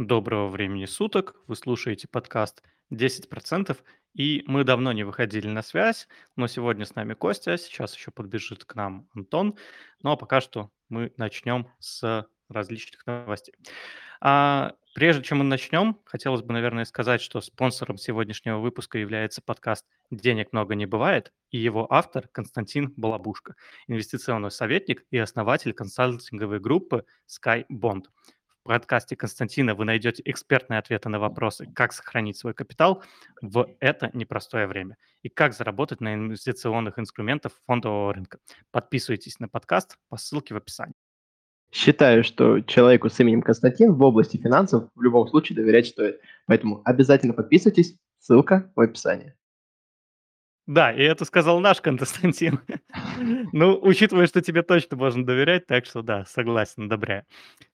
Доброго времени суток. Вы слушаете подкаст "10%", и мы давно не выходили на связь, но сегодня с нами Костя, сейчас еще подбежит к нам Антон. Ну, а пока что мы начнем с различных новостей. А, прежде чем мы начнем, хотелось бы, наверное, сказать, что спонсором сегодняшнего выпуска является подкаст «Денег много не бывает» и его автор Константин Балабушка, инвестиционный советник и основатель консалтинговой группы SkyBond. В подкасте Константина вы найдете экспертные ответы на вопросы, как сохранить свой капитал в это непростое время и как заработать на инвестиционных инструментах фондового рынка. Подписывайтесь на подкаст по ссылке в описании. Считаю, что человеку с именем Константин в области финансов в любом случае доверять стоит. Поэтому обязательно подписывайтесь, ссылка в описании. Да, и это сказал наш Константин. Ну, учитывая, что тебе точно можно доверять, так что да, согласен, одобряю.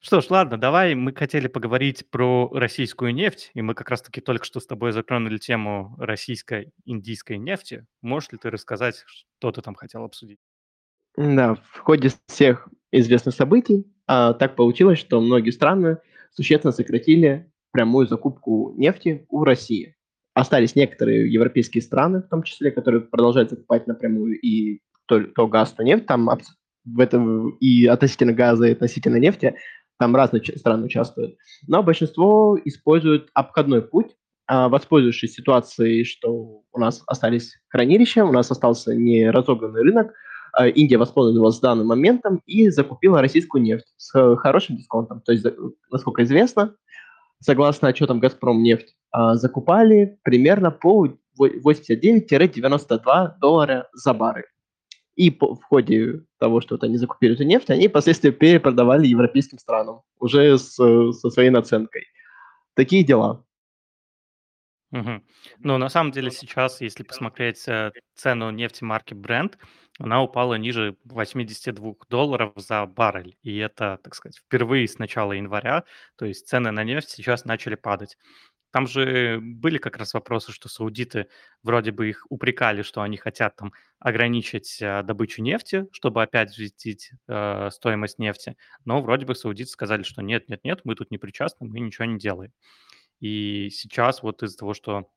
Что ж, ладно, давай, мы хотели поговорить про российскую нефть, и мы как раз-таки только что с тобой затронули тему российской индийской нефти. Можешь ли ты рассказать, что ты там хотел обсудить? Да, в ходе всех известных событий а, так получилось, что многие страны существенно сократили прямую закупку нефти у России. Остались некоторые европейские страны, в том числе, которые продолжают закупать напрямую и то, то газ, то нефть. Там в этом и относительно газа, и относительно нефти там разные страны участвуют. Но большинство используют обходной путь, а, воспользовавшись ситуацией, что у нас остались хранилища, у нас остался не разогнанный рынок, а Индия воспользовалась данным моментом и закупила российскую нефть с хорошим дисконтом. То есть, насколько известно, согласно отчетам «Газпром нефть», а, закупали примерно по 89-92 доллара за баррель. И по, в ходе того, что вот они закупили эту нефть, они впоследствии перепродавали европейским странам уже с, со своей наценкой. Такие дела. Угу. Ну, на самом деле сейчас, если посмотреть э, цену нефти марки Brent, она упала ниже 82 долларов за баррель. И это, так сказать, впервые с начала января. То есть цены на нефть сейчас начали падать. Там же были как раз вопросы, что саудиты вроде бы их упрекали, что они хотят там ограничить э, добычу нефти, чтобы опять взвестить э, стоимость нефти. Но вроде бы саудиты сказали, что нет, нет, нет, мы тут не причастны, мы ничего не делаем. И сейчас вот из-за того, что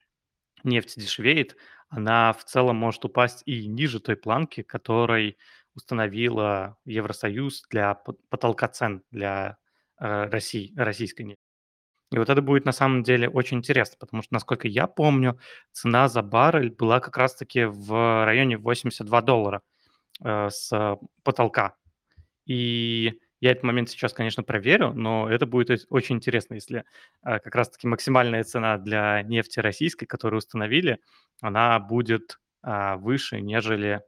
нефть дешевеет, она в целом может упасть и ниже той планки, которой установила Евросоюз для потолка цен для э, России, российской нефти. И вот это будет на самом деле очень интересно, потому что, насколько я помню, цена за баррель была как раз-таки в районе 82 доллара э, с потолка. И я этот момент сейчас, конечно, проверю, но это будет очень интересно, если э, как раз-таки максимальная цена для нефти российской, которую установили, она будет э, выше, нежели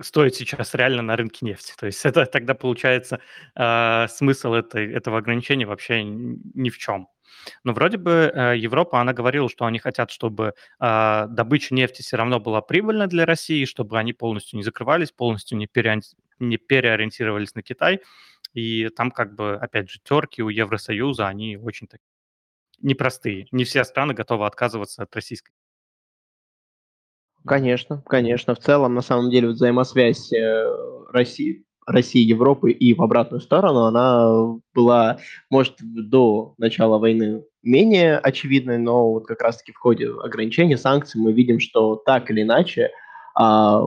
стоит сейчас реально на рынке нефти. То есть это тогда получается э, смысл этой, этого ограничения вообще ни в чем. Но вроде бы э, Европа, она говорила, что они хотят, чтобы э, добыча нефти все равно была прибыльна для России, чтобы они полностью не закрывались, полностью не, пере, не переориентировались на Китай. И там как бы, опять же, терки у Евросоюза, они очень такие непростые. Не все страны готовы отказываться от российской Конечно, конечно. В целом, на самом деле, взаимосвязь э, России, России, Европы и в обратную сторону, она была, может, до начала войны менее очевидной, но вот как раз-таки в ходе ограничений, санкций мы видим, что так или иначе а,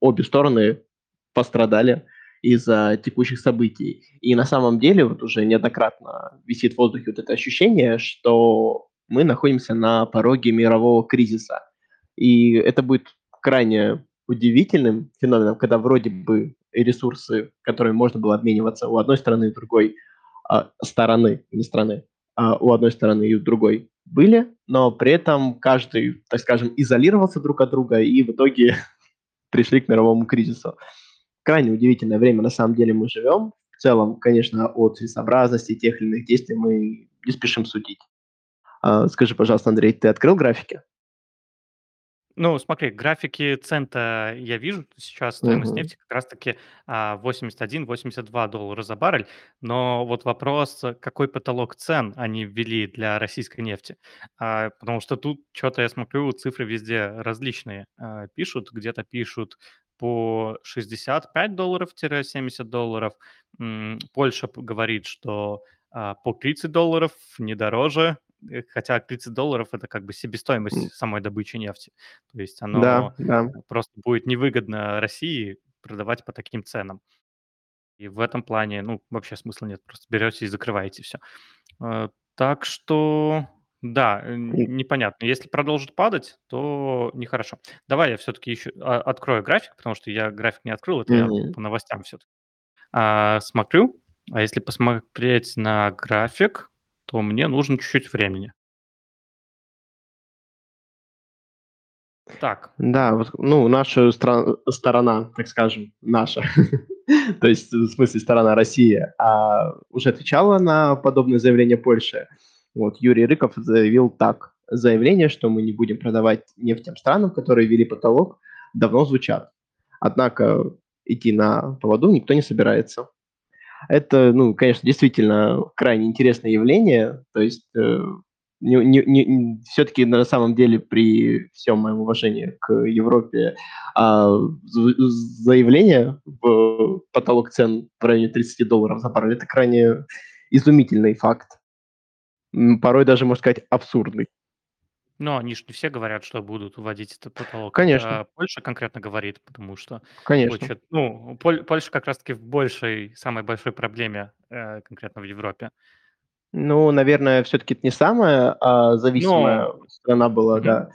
обе стороны пострадали из-за текущих событий. И на самом деле вот уже неоднократно висит в воздухе вот это ощущение, что мы находимся на пороге мирового кризиса – и это будет крайне удивительным феноменом, когда вроде бы ресурсы, которыми можно было обмениваться у одной стороны и другой а, стороны, не страны, а у одной стороны и у другой были, но при этом каждый, так скажем, изолировался друг от друга и в итоге пришли к мировому кризису. Крайне удивительное время на самом деле мы живем. В целом, конечно, о целесообразности тех или иных действий мы не спешим судить. А, скажи, пожалуйста, Андрей, ты открыл графики? Ну, смотри, графики цента я вижу, сейчас стоимость Мгм. нефти как раз-таки а, 81-82 доллара за баррель, но вот вопрос, какой потолок цен они ввели для российской нефти, А, потому что тут что-то я смотрю, цифры везде различные а, пишут, где-то пишут по 65 долларов-70 долларов. Польша говорит, что а, по 30 долларов, не дороже, хотя 30 долларов это как бы себестоимость самой добычи нефти. То есть оно Да, да. просто будет невыгодно России продавать по таким ценам. И в этом плане, ну, вообще смысла нет, просто берете и закрываете все. Э, так что, да, э, непонятно. Если продолжит падать, то нехорошо. Давай я все-таки еще а, открою график, потому что я график не открыл, это я по новостям все-таки а, смотрю. А если посмотреть на график, то мне нужно чуть-чуть времени. Так. Да, вот, ну, наша стра- сторона, так скажем, наша, то есть в смысле сторона России, а, уже отвечала на подобное заявление Польши. Вот Юрий Рыков заявил так. Заявление, что мы не будем продавать нефть тем странам, которые ввели потолок, давно звучат. Однако идти на поводу никто не собирается. Это, ну, конечно, действительно крайне интересное явление. То есть э, не, не, не, все-таки на самом деле при всем моем уважении к Европе а, заявление в потолок цен в районе 30 долларов за баррель это крайне изумительный факт. Порой даже, можно сказать, абсурдный. Но они же не все говорят, что будут вводить этот потолок. Конечно. Это Польша конкретно говорит, потому что Конечно. хочет... Ну, Поль- Польша как раз-таки в большей, самой большой проблеме э, конкретно в Европе. Ну, наверное, все-таки это не самая а, зависимая Но... страна была, Мгм. да.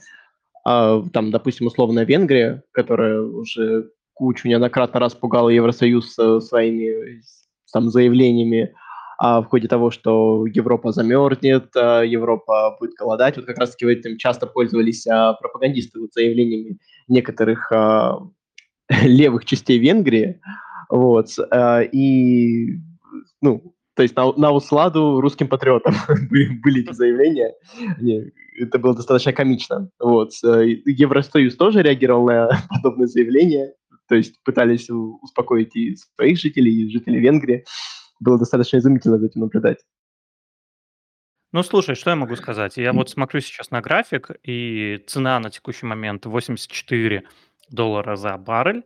А, там, допустим, условная Венгрия, которая уже кучу неоднократно раз пугала Евросоюз своими там заявлениями а, в ходе того, что Европа замерзнет, а, Европа будет голодать. Вот как раз-таки этим часто пользовались а, пропагандисты вот, заявлениями некоторых а, левых частей Венгрии. Вот, а, и, ну, то есть на, на усладу русским патриотам были эти заявления. Это было достаточно комично. Вот. Э, Евросоюз тоже реагировал на подобные заявления, то есть пытались успокоить и своих жителей, и жителей Венгрии было достаточно изумительно за этим наблюдать. Ну, слушай, что я могу сказать? Я вот смотрю сейчас на график, и цена на текущий момент 84 доллара за баррель.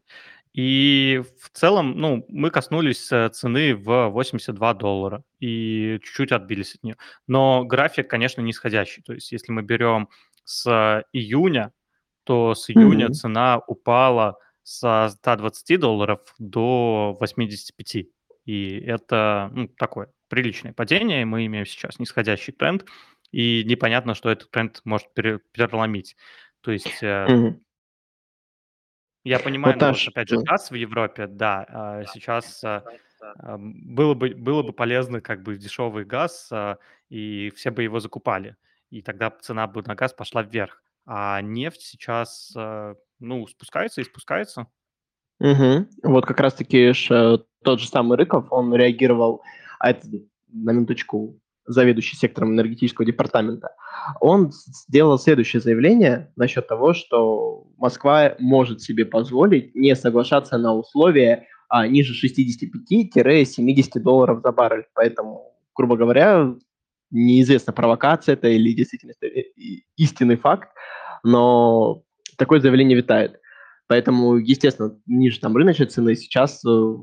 И в целом, ну, мы коснулись э, цены в 82 доллара и чуть-чуть отбились от нее. Но график, конечно, нисходящий. То есть если мы берем с июня, то с июня mm-hmm. цена упала с 120 долларов до 85. И это ну, такое приличное падение, мы имеем сейчас нисходящий тренд, и непонятно, что этот тренд может переломить. То есть mm-hmm. я понимаю, ну, вот, опять же, газ в Европе, да, а сейчас а, было бы, было бы полезно как бы дешевый газ, а, и все бы его закупали, и тогда цена бы на газ пошла вверх. А нефть сейчас, ну, спускается и спускается. Угу. Вот как раз-таки э, тот же самый Рыков, он реагировал, а это на минуточку заведующий сектором энергетического департамента, он сделал следующее заявление насчет того, что Москва может себе позволить не соглашаться на условия а, ниже 65-70 долларов за баррель. Поэтому, грубо говоря, неизвестна провокация это или действительно истинный факт, но такое заявление витает. Поэтому, естественно, ниже там рыночной цены сейчас э,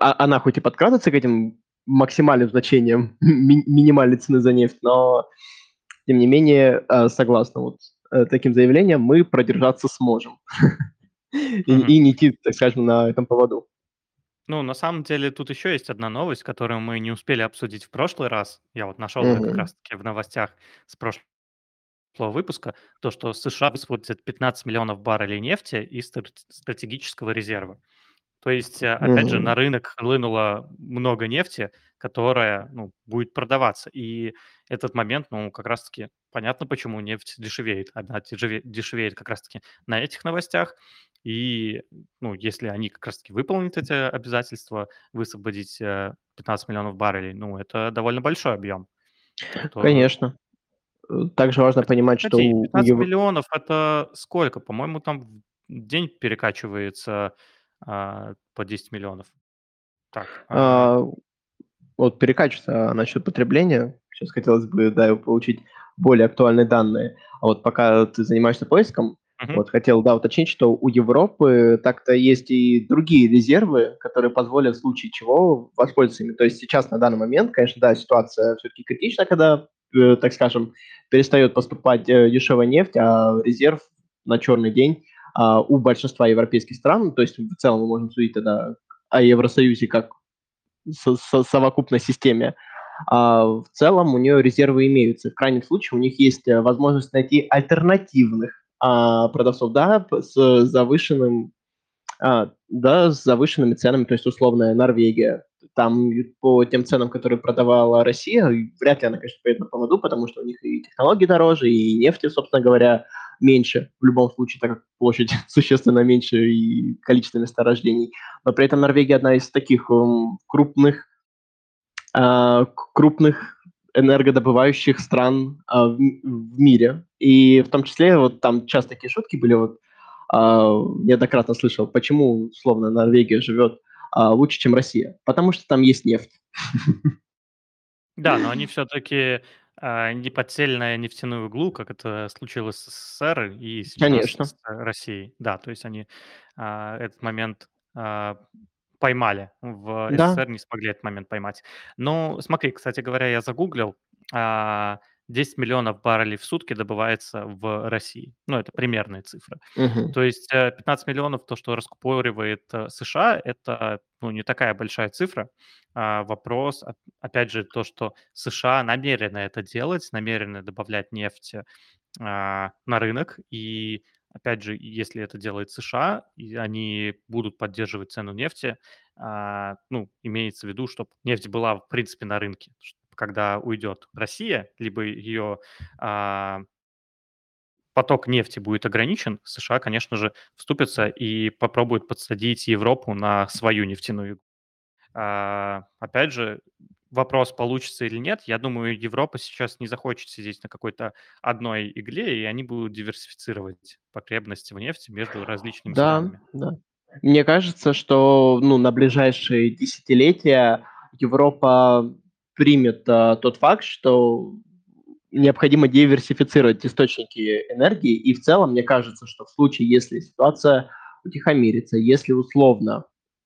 а, она хоть и подкрадывается к этим максимальным значениям ми- минимальной цены за нефть, но тем не менее, э, согласно вот э, таким заявлениям, мы продержаться сможем и, и не идти, так скажем, на этом поводу. Ну, на самом деле, тут еще есть одна новость, которую мы не успели обсудить в прошлый раз. Я вот нашел mm-hmm. как раз-таки в новостях с прошлого выпуска, то, что США высвободят 15 миллионов баррелей нефти из стратегического резерва. То есть, э, опять же, на рынок хлынуло много нефти, которая ну, будет продаваться. И этот момент, ну, как раз-таки понятно, почему нефть дешевеет. Она дешевеет как раз-таки на этих новостях. И, ну, если они как раз-таки выполнят эти обязательства, высвободить 15 э, миллионов баррелей, ну, это довольно большой объем. То... Конечно. Также важно понимать, что... 15 у... миллионов – это сколько? По-моему, там в день перекачивается а, по 10 миллионов. Так. А, вот перекачивается насчет потребления. Сейчас хотелось бы да, получить более актуальные данные. А вот пока ты занимаешься поиском, Мгм. Вот, хотел, да, уточнить, что у Европы так-то есть и другие резервы, которые позволят в случае чего воспользоваться ими. То есть сейчас, на данный момент, конечно, да, ситуация все-таки критична, когда, так скажем, перестает поступать э, дешевая нефть, а резерв на черный день а, у большинства европейских стран, то есть в целом мы можем судить тогда о Евросоюзе как со- со- совокупной системе, а в целом у нее резервы имеются. В крайнем случае у них есть э, возможность найти альтернативных а, продавцов, да, с завышенным, а, да, с завышенными ценами, то есть условная Норвегия. Там по тем ценам, которые продавала Россия, вряд ли она, конечно, поедет на поводу, потому что у них и технологии дороже, и нефти, собственно говоря, меньше в любом случае, так как площадь существенно меньше и количество месторождений. Но при этом Норвегия одна из таких м, крупных а, крупных энергодобывающих стран а, в, мире. И в том числе вот там часто такие шутки были, вот а, неоднократно слышал, почему, условно, Норвегия живет лучше, чем Россия. Потому что там есть нефть. Да, но они все-таки не подсели на нефтяную иглу, как это случилось с СССР и сейчас Конечно. с Россией. Да, то есть они а, этот момент а, поймали. В Да. СССР не смогли этот момент поймать. Ну, смотри, кстати говоря, я загуглил. а, 10 миллионов баррелей в сутки добывается в России. Ну, это примерные цифры. Мгм. То есть э, 15 миллионов, то, что раскупоривает э, США, это ну, не такая большая цифра. А, вопрос, оп- опять же, то, что США намерены это делать, намерены добавлять нефть а, на рынок, и опять же, если это делает США, и они будут поддерживать цену нефти, а, ну, имеется в виду, чтобы нефть была, в принципе, на рынке. Когда уйдет Россия, либо ее а, поток нефти будет ограничен, США, конечно же, вступятся и попробуют подсадить Европу на свою нефтяную а, опять же, вопрос, получится или нет. Я думаю, Европа сейчас не захочет сидеть на какой-то одной игле, и они будут диверсифицировать потребности в нефти между различными Да, странами. да. Мне кажется, что ну, на ближайшие десятилетия Европа примет а, тот факт, что необходимо диверсифицировать источники энергии. И в целом, мне кажется, что в случае, если ситуация утихомирится, если условно,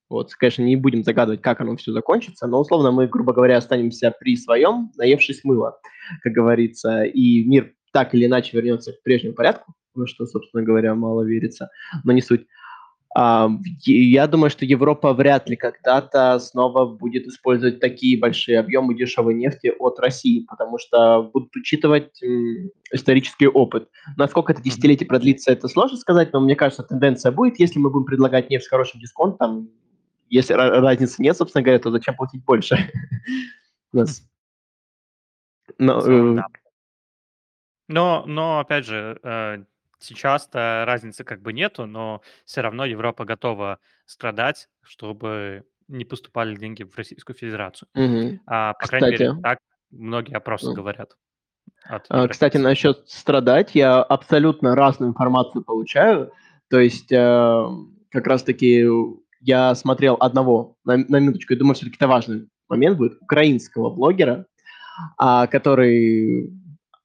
вот, конечно, не будем загадывать, как оно все закончится, но условно мы, грубо говоря, останемся при своем, наевшись мыла, как говорится, и мир так или иначе вернется к прежнему порядку, во что, собственно говоря, мало верится, но не суть. Я думаю, что Европа вряд ли когда-то снова будет использовать такие большие объемы дешевой нефти от России, потому что будут учитывать исторический опыт. Насколько это десятилетие продлится, это сложно сказать, но мне кажется, тенденция будет, если мы будем предлагать нефть с хорошим дисконтом, если ра- разницы нет, собственно говоря, то зачем платить больше? Э. Но, но опять же, э, сейчас-то разницы как бы нету, но все равно Европа готова страдать, чтобы не поступали деньги в Российскую Федерацию. мгм. А, по крайней Кстати, мере, так многие опросы м, говорят А, Кстати, насчет страдать, я абсолютно разную информацию получаю. То есть, э, как раз-таки я смотрел одного, на, на минуточку, я думаю, все-таки это важный момент будет, украинского блогера, а, который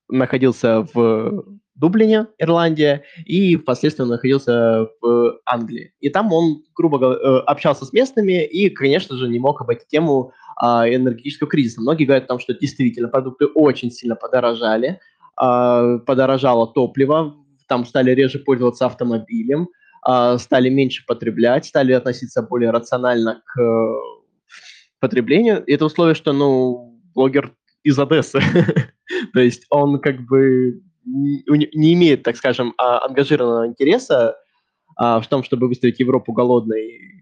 находился в Дублине, Ирландия, и впоследствии находился в Англии. И там он, грубо говоря, э, общался с местными и, конечно же, не мог обойти тему а, энергетического кризиса. Многие говорят о том, что действительно продукты очень сильно подорожали, а, подорожало топливо, там стали реже пользоваться автомобилем, а, стали меньше потреблять, стали относиться более рационально к э, потреблению. Это условие, что, ну, блогер из Одессы. То есть он как бы не, имеет, так скажем, а, ангажированного интереса а, в том, чтобы выставить Европу голодной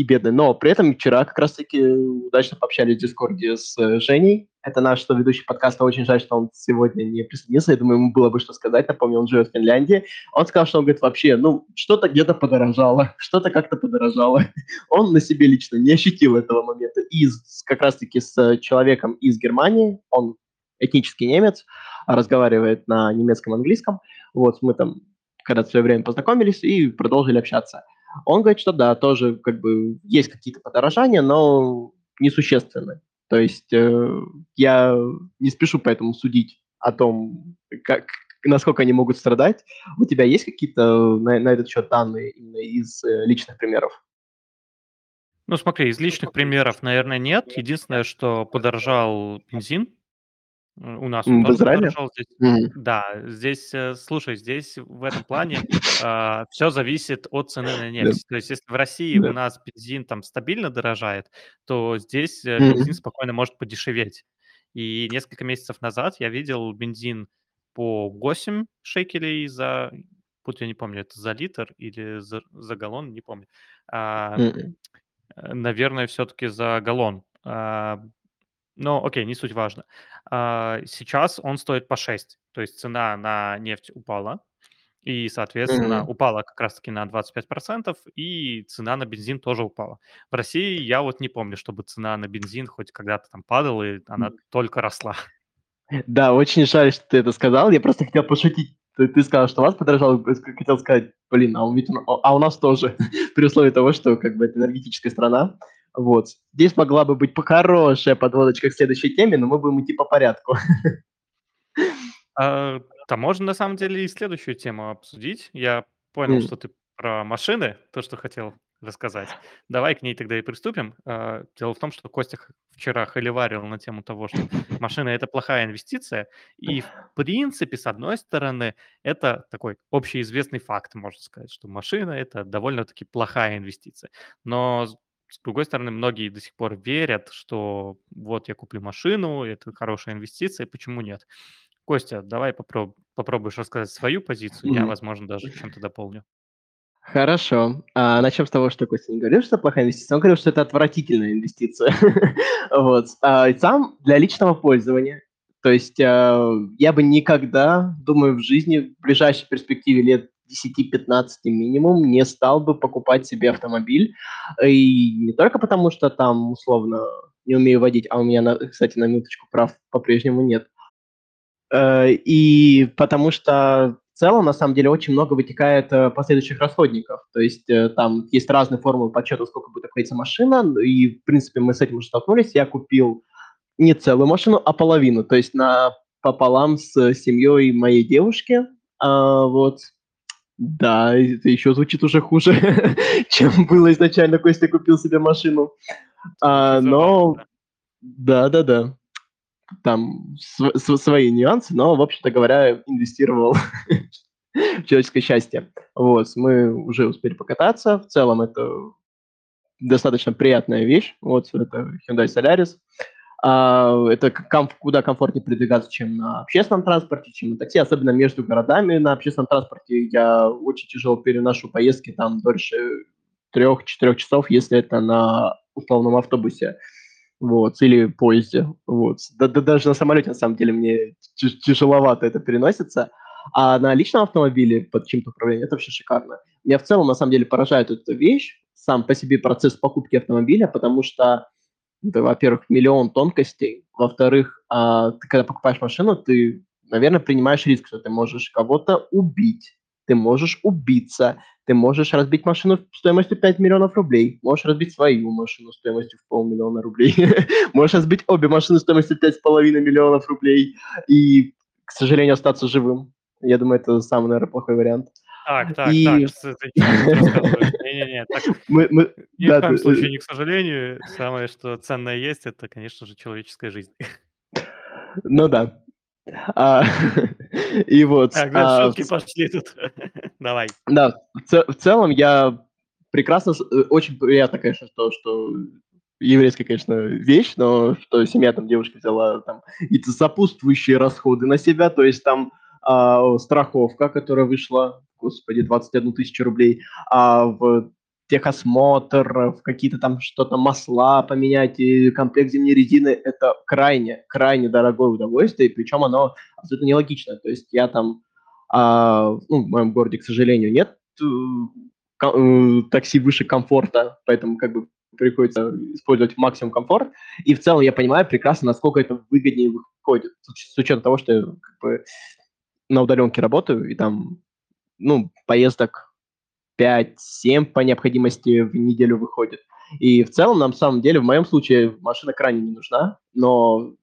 и бедной. Но при этом вчера как раз-таки удачно пообщались в Дискорде с э, Женей. Это наш ведущий подкаста. Очень жаль, что он сегодня не присоединился. Я думаю, ему было бы что сказать. Напомню, он живет в Финляндии. Он сказал, что он говорит, вообще, ну, что-то где-то подорожало, что-то как-то подорожало. Он на себе лично не ощутил этого момента. И как раз-таки с э, человеком из Германии, он этнический немец, разговаривает на немецком английском. Вот мы там когда-то в свое время познакомились и продолжили общаться. Он говорит, что да, тоже как бы есть какие-то подорожания, но несущественные. То есть э, я не спешу поэтому судить о том, как, насколько они могут страдать. У тебя есть какие-то на, на этот счет данные именно из э, личных примеров? Ну, смотри, из личных примеров, наверное, нет. Единственное, что подорожал бензин. У нас он В Израиле? здесь. Мгм. Да, здесь, э, слушай, здесь в этом плане все зависит от цены на нефть. То есть, если в России у да. нас бензин там стабильно дорожает, то здесь э, бензин Мгм. спокойно может подешеветь. И несколько месяцев назад я видел бензин по 8 шекелей за, будь я не помню, это за литр или за, за галлон, не помню. А, Мгм. Э, наверное, все-таки за галлон. А, но окей, не суть важно. А, сейчас он стоит по 6, то есть цена на нефть упала, и, соответственно, Мгм. упала как раз-таки на 25%, и цена на бензин тоже упала. В России я вот не помню, чтобы цена на бензин хоть когда-то там падала, и она только росла. Да, очень жаль, что ты это сказал. Я просто хотел пошутить. Ты, ты сказал, что у вас подорожало, я хотел сказать, блин, а, у- у- а у нас тоже, при условии того, что как бы это энергетическая страна. Вот. Здесь могла бы быть хорошая подводочка к следующей теме, но мы будем идти по порядку. А, да, можно на самом деле и следующую тему обсудить. Я понял, что ты про машины, то, что хотел рассказать. Давай к ней тогда и приступим. А, Дело в том, что Костя вчера холиварил на тему того, что машина– это плохая инвестиция. И, в принципе, с одной стороны, это такой общеизвестный факт, можно сказать, что машина– это довольно-таки плохая инвестиция. Но, с другой стороны, многие до сих пор верят, что вот я куплю машину, это хорошая инвестиция, почему нет? Костя, давай попроб попробуешь рассказать свою позицию, я, возможно, даже чем-то дополню. Хорошо. А, начнем с того, что Костя не говорил, что это плохая инвестиция. Он говорил, что это отвратительная инвестиция. Вот. А, и сам для личного пользования. То есть а, я бы никогда, думаю, в жизни, в ближайшей перспективе лет 10-15 минимум, не стал бы покупать себе автомобиль. И не только потому, что там, условно, не умею водить, а у меня, кстати, на минуточку прав по-прежнему нет. Э, и потому что в целом, на самом деле, очень много вытекает э, последующих расходников. То есть э, там есть разные формулы подсчета, сколько будет обходиться машина, ну и, в принципе, мы с этим уже столкнулись. Я купил не целую машину, а половину, то есть на пополам с семьей моей девушки. А, вот. Да, это еще звучит уже хуже, чем было изначально. Костя купил себе машину. А, но да. да-да-да там св- св- свои нюансы, но, в общем-то говоря, инвестировал в человеческое счастье. Вот, мы уже успели покататься. В целом это достаточно приятная вещь. Вот, это Hyundai Solaris. А, это к- ком- куда комфортнее передвигаться, чем на общественном транспорте, чем на такси, особенно между городами. На общественном транспорте я очень тяжело переношу поездки там дольше трех-четырех часов, если это на условном автобусе вот, или поезде, вот. Да, да даже на самолете, на самом деле, мне тя- тяжеловато это переносится. А на личном автомобиле под чьим-то управлением это вообще шикарно. Меня в целом, на самом деле, поражает эта вещь, сам по себе процесс покупки автомобиля, потому что, это, во-первых, миллион тонкостей, во-вторых, а, ты когда покупаешь машину, ты, наверное, принимаешь риск, что ты можешь кого-то убить, ты можешь убиться, ты можешь разбить машину стоимостью 5 миллионов рублей, можешь разбить свою машину стоимостью в полмиллиона рублей, можешь разбить обе машины стоимостью 5,5 миллионов рублей и, к сожалению, остаться живым. Я думаю, это самый, наверное, плохой вариант. Так, так, так, И? Не-не-не, так мы, мы, ни в коем т- случае э, не к сожалению. Самое, что ценное есть, это, конечно же, человеческая жизнь. ну да. А, и вот, Так, а, в шутки пошли тут. Давай. Да, в, ц- в целом я прекрасно, э, очень приятно, конечно, то, что еврейская, конечно, вещь, но что семья там девушки взяла там какие-то сопутствующие расходы на себя, то есть там а, страховка, которая вышла, господи, 21 тысячу рублей, а в техосмотр, в какие-то там что-то масла поменять, и комплект зимней резины, это крайне, крайне дорогое удовольствие, причем оно абсолютно нелогично. То есть я там а, ну, в моем городе, к сожалению, нет э, э, такси выше комфорта, поэтому как бы приходится использовать максимум комфорт. И в целом я понимаю прекрасно, насколько это выгоднее выходит, с уч- с учетом того, что как бы на удаленке работаю, и там, ну, поездок 5-7 по необходимости в неделю выходит. И в целом, на самом деле, в моем случае машина крайне не нужна, но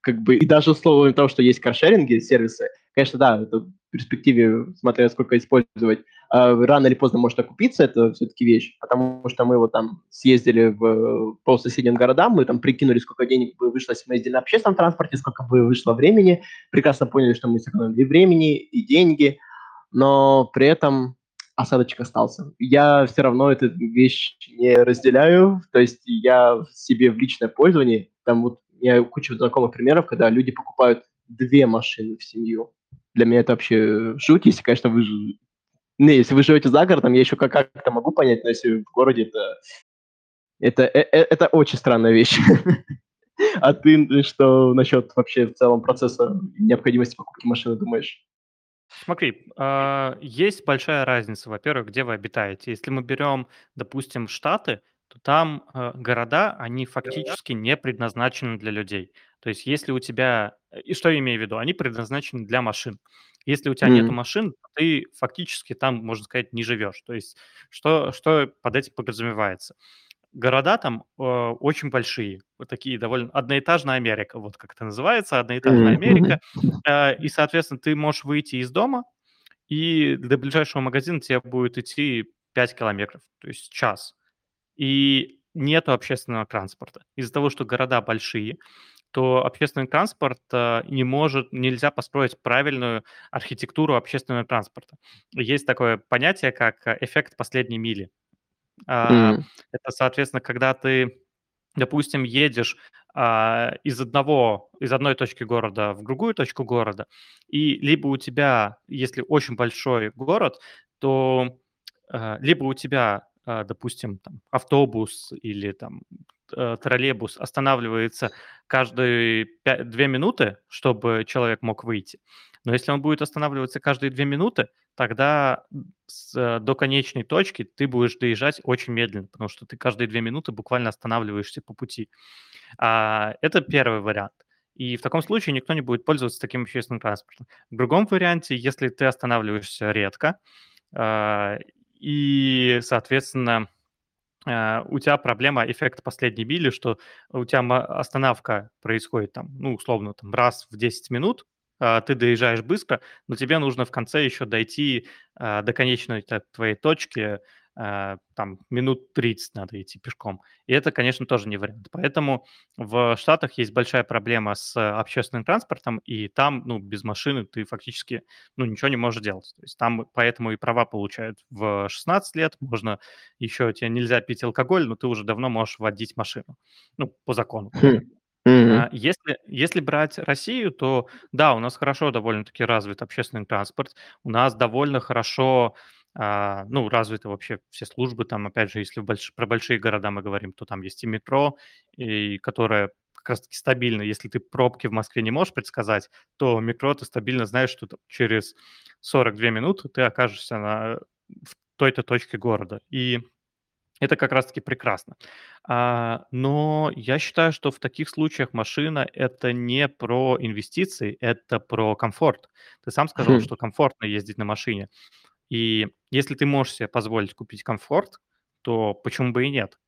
как бы, и даже условием того, что есть каршеринги, сервисы, конечно, да, это в перспективе, смотря сколько использовать, э, рано или поздно может окупиться, это все-таки вещь, потому что мы вот там съездили в, по соседним городам, мы там прикинули, сколько денег бы вышло, если мы ездили на общественном транспорте, сколько бы вышло времени, прекрасно поняли, что мы сэкономили времени и деньги, но при этом осадочек остался. Я все равно эту вещь не разделяю, то есть я себе в личное пользование, там вот я кучу знакомых примеров, когда люди покупают две машины в семью. Для меня это вообще жуть, если, конечно, вы... Не, если вы живете за городом, я еще как- как-то могу понять, но если в городе, это... Это, это, это очень странная вещь. А ты что насчет вообще в целом процесса необходимости покупки машины думаешь? Смотри, а, есть большая разница, во-первых, где вы обитаете. Если мы берем, допустим, Штаты, то там э, города, они фактически не предназначены для людей. То есть если у тебя... э, И что я имею в виду? Они предназначены для машин. Если у тебя нету М, машин, ты фактически там, можно сказать, не живешь. То есть что, что под этим подразумевается? Города там э, очень большие, вот такие довольно... Одноэтажная Америка, вот как это называется, одноэтажная м, Америка. Э, и, соответственно, ты можешь выйти из дома, и до ближайшего магазина тебе будет идти 5 километров, то есть час. И нету общественного транспорта. Из-за того, что города большие, то общественный транспорт э, не может, нельзя построить правильную архитектуру общественного транспорта. Есть такое понятие, как э, эффект последней мили. М, это, соответственно, когда ты, допустим, едешь а, из одного, из одной точки города в другую точку города, и либо у тебя, если очень большой город, то а, либо у тебя, допустим, там, автобус или там э, троллейбус останавливается каждые 5, 2 минуты, чтобы человек мог выйти. Но если он будет останавливаться каждые 2 минуты, тогда с, э, до конечной точки ты будешь доезжать очень медленно, потому что ты каждые 2 минуты буквально останавливаешься по пути. А, это первый вариант. И в таком случае никто не будет пользоваться таким общественным транспортом. В другом варианте, если ты останавливаешься редко, а, и, соответственно, а, у тебя проблема эффекта последней мили, что у тебя остановка происходит там, ну, условно, там раз в 10 минут, а, ты доезжаешь быстро, но тебе нужно в конце еще дойти а, до конечной твоей точки, там минут 30 надо идти пешком. И это, конечно, тоже не вариант. Поэтому в Штатах есть большая проблема с общественным транспортом, и там, ну, без машины ты фактически, ну, ничего не можешь делать. То есть там поэтому и права получают в 16 лет, можно еще тебе нельзя пить алкоголь, но ты уже давно можешь водить машину, ну, по закону. хм, А, если если брать Россию, то да, у нас хорошо довольно-таки развит общественный транспорт, у нас довольно хорошо, а, ну, развиты вообще все службы. Там, опять же, если больш про большие города мы говорим, то там есть и метро, и которое как раз таки стабильно. Если ты пробки в Москве не можешь предсказать, то метро ты стабильно знаешь, что через 42 минуты ты окажешься на в той-то точке города. И это как раз-таки прекрасно. А, но я считаю, что в таких случаях машина- это не про инвестиции, это про комфорт. Ты сам сказал, хм, что комфортно ездить на машине. И если ты можешь себе позволить купить комфорт, то почему бы и нет?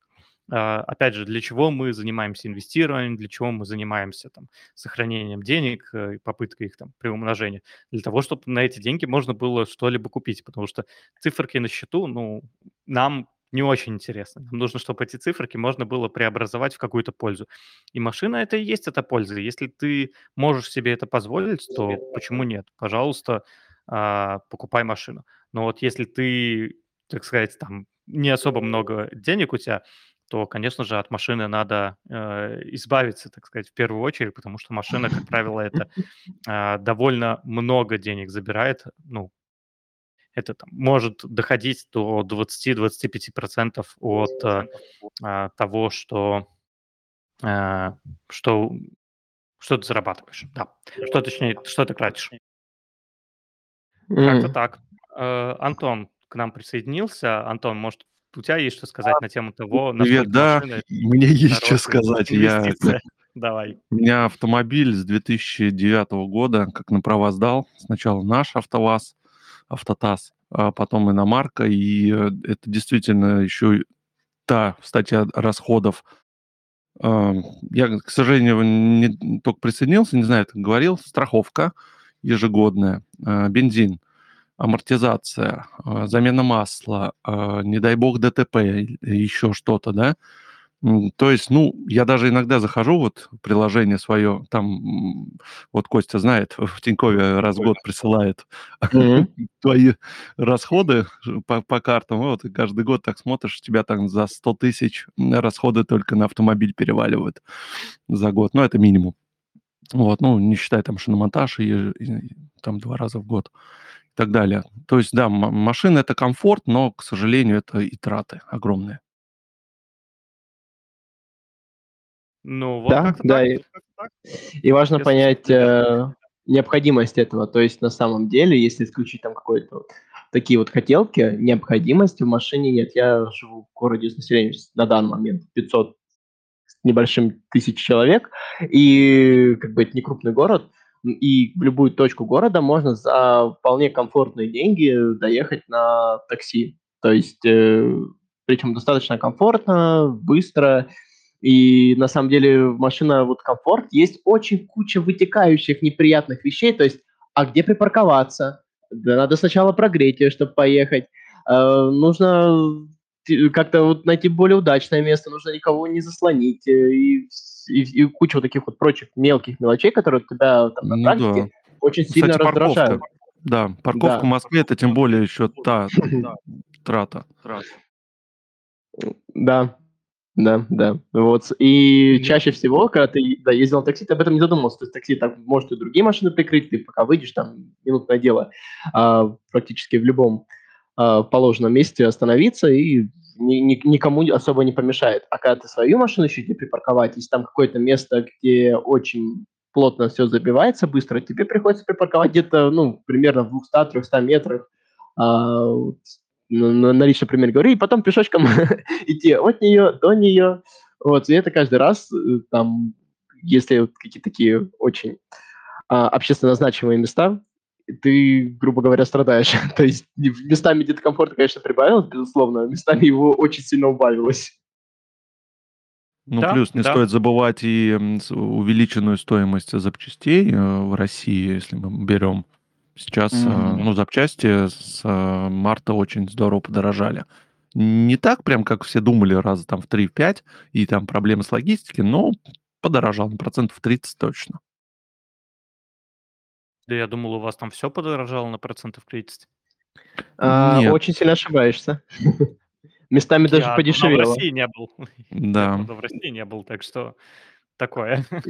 А, опять же, для чего мы занимаемся инвестированием, для чего мы занимаемся там сохранением денег, э, и попыткой их там приумножения? Для того, чтобы на эти деньги можно было что-либо купить, потому что циферки на счету, ну, нам не очень интересно. Нам нужно, чтобы эти циферки можно было преобразовать в какую-то пользу. И машина- это и есть эта польза. Если ты можешь себе это позволить, то почему нет? Пожалуйста, а, покупай машину. Но вот если ты, так сказать, там не особо много денег у тебя, то, конечно же, от машины надо, э, избавиться, так сказать, в первую очередь, потому что машина, как правило, это, а, довольно много денег забирает. Ну, это там может доходить до 20-25 от, э, а, того, что, а, что что ты зарабатываешь. Да. Что точнее, что ты тратишь. Как-то так. Э, Антон к нам присоединился. Антон, может, у тебя есть что сказать на тему того, Привет, насколько да, мне есть что сказать. Я? Давай. у меня автомобиль с 2009 года, как на права сдал. Сначала наш АвтоВАЗ, Автотаз, а потом иномарка. И э, это действительно еще та статья расходов А, я, к сожалению, не только присоединился, не знаю, как говорил, страховка ежегодная, а, бензин, амортизация, а, замена масла, не дай бог ДТП, еще что-то, да, то есть, ну, я даже иногда захожу вот в приложение свое, там, вот Костя знает, в Тинькове раз в год присылает mm-hmm. твои расходы по, по картам, вот, и каждый год так смотришь, тебя там за 100 тысяч расходы только на автомобиль переваливают за год, ну, это минимум. Вот, ну, не считая там шиномонтаж и, и там два раза в год и так далее. То есть, да, машина это комфорт, но, к сожалению, это и траты огромные. Ну, вот Да, как-то да, так, и, как-то так. и важно Если понять э, необходимость этого. То есть на самом деле, если исключить там какой-то вот такие вот хотелки, необходимости в машине нет. Я живу в городе с населением на данный момент 500 с небольшим тысяч человек, и как бы это не крупный город, и в любую точку города можно за вполне комфортные деньги доехать на такси. То есть, э, причем достаточно комфортно, быстро, и на самом деле машина вот комфорт, есть очень куча вытекающих неприятных вещей, то есть, а где припарковаться? Надо сначала прогреть ее, чтобы поехать. Э, нужно как-то вот найти более удачное место, нужно никого не заслонить, э, и, и, и куча вот таких вот прочих мелких мелочей, которые тебя там на Ну практике да. очень Кстати, сильно парковка. раздражают. Да, парковка в Да. Москве это тем более еще та трата. Да, да, да. Вот. И чаще всего, когда ты да, ездил на такси, ты об этом не задумывался. То есть такси так может и другие машины прикрыть, ты пока выйдешь, там минутное дело, а, практически в любом положенном месте остановиться и ни- ни- никому особо не помешает. А когда ты свою машину еще где припарковать, если там какое-то место, где очень плотно все забивается быстро, тебе приходится припарковать где-то, ну, примерно в 200-300 метрах а, на, на личном примере говорю, и потом пешочком идти от нее до нее. Вот, и это каждый раз, э, там, если вот какие-то такие очень а, общественно значимые места, ты, грубо говоря, страдаешь. То есть в- местами где-то комфорта, конечно, прибавилось, безусловно, а местами его очень сильно убавилось. Ну, Да, плюс не да. стоит забывать и увеличенную стоимость запчастей э, в России, если мы берем. Сейчас, э, Мгм. ну, запчасти с э, марта очень здорово подорожали. Не так прям, как все думали, раза там в 3-5, и там проблемы с логистикой, но подорожал на процентов 30 точно. Да я думал, у вас там все подорожало на процентов 30. А, Нет, очень сильно ошибаешься. Местами даже Я давно в подешевело. России не был. Да. в России не был, так что такое.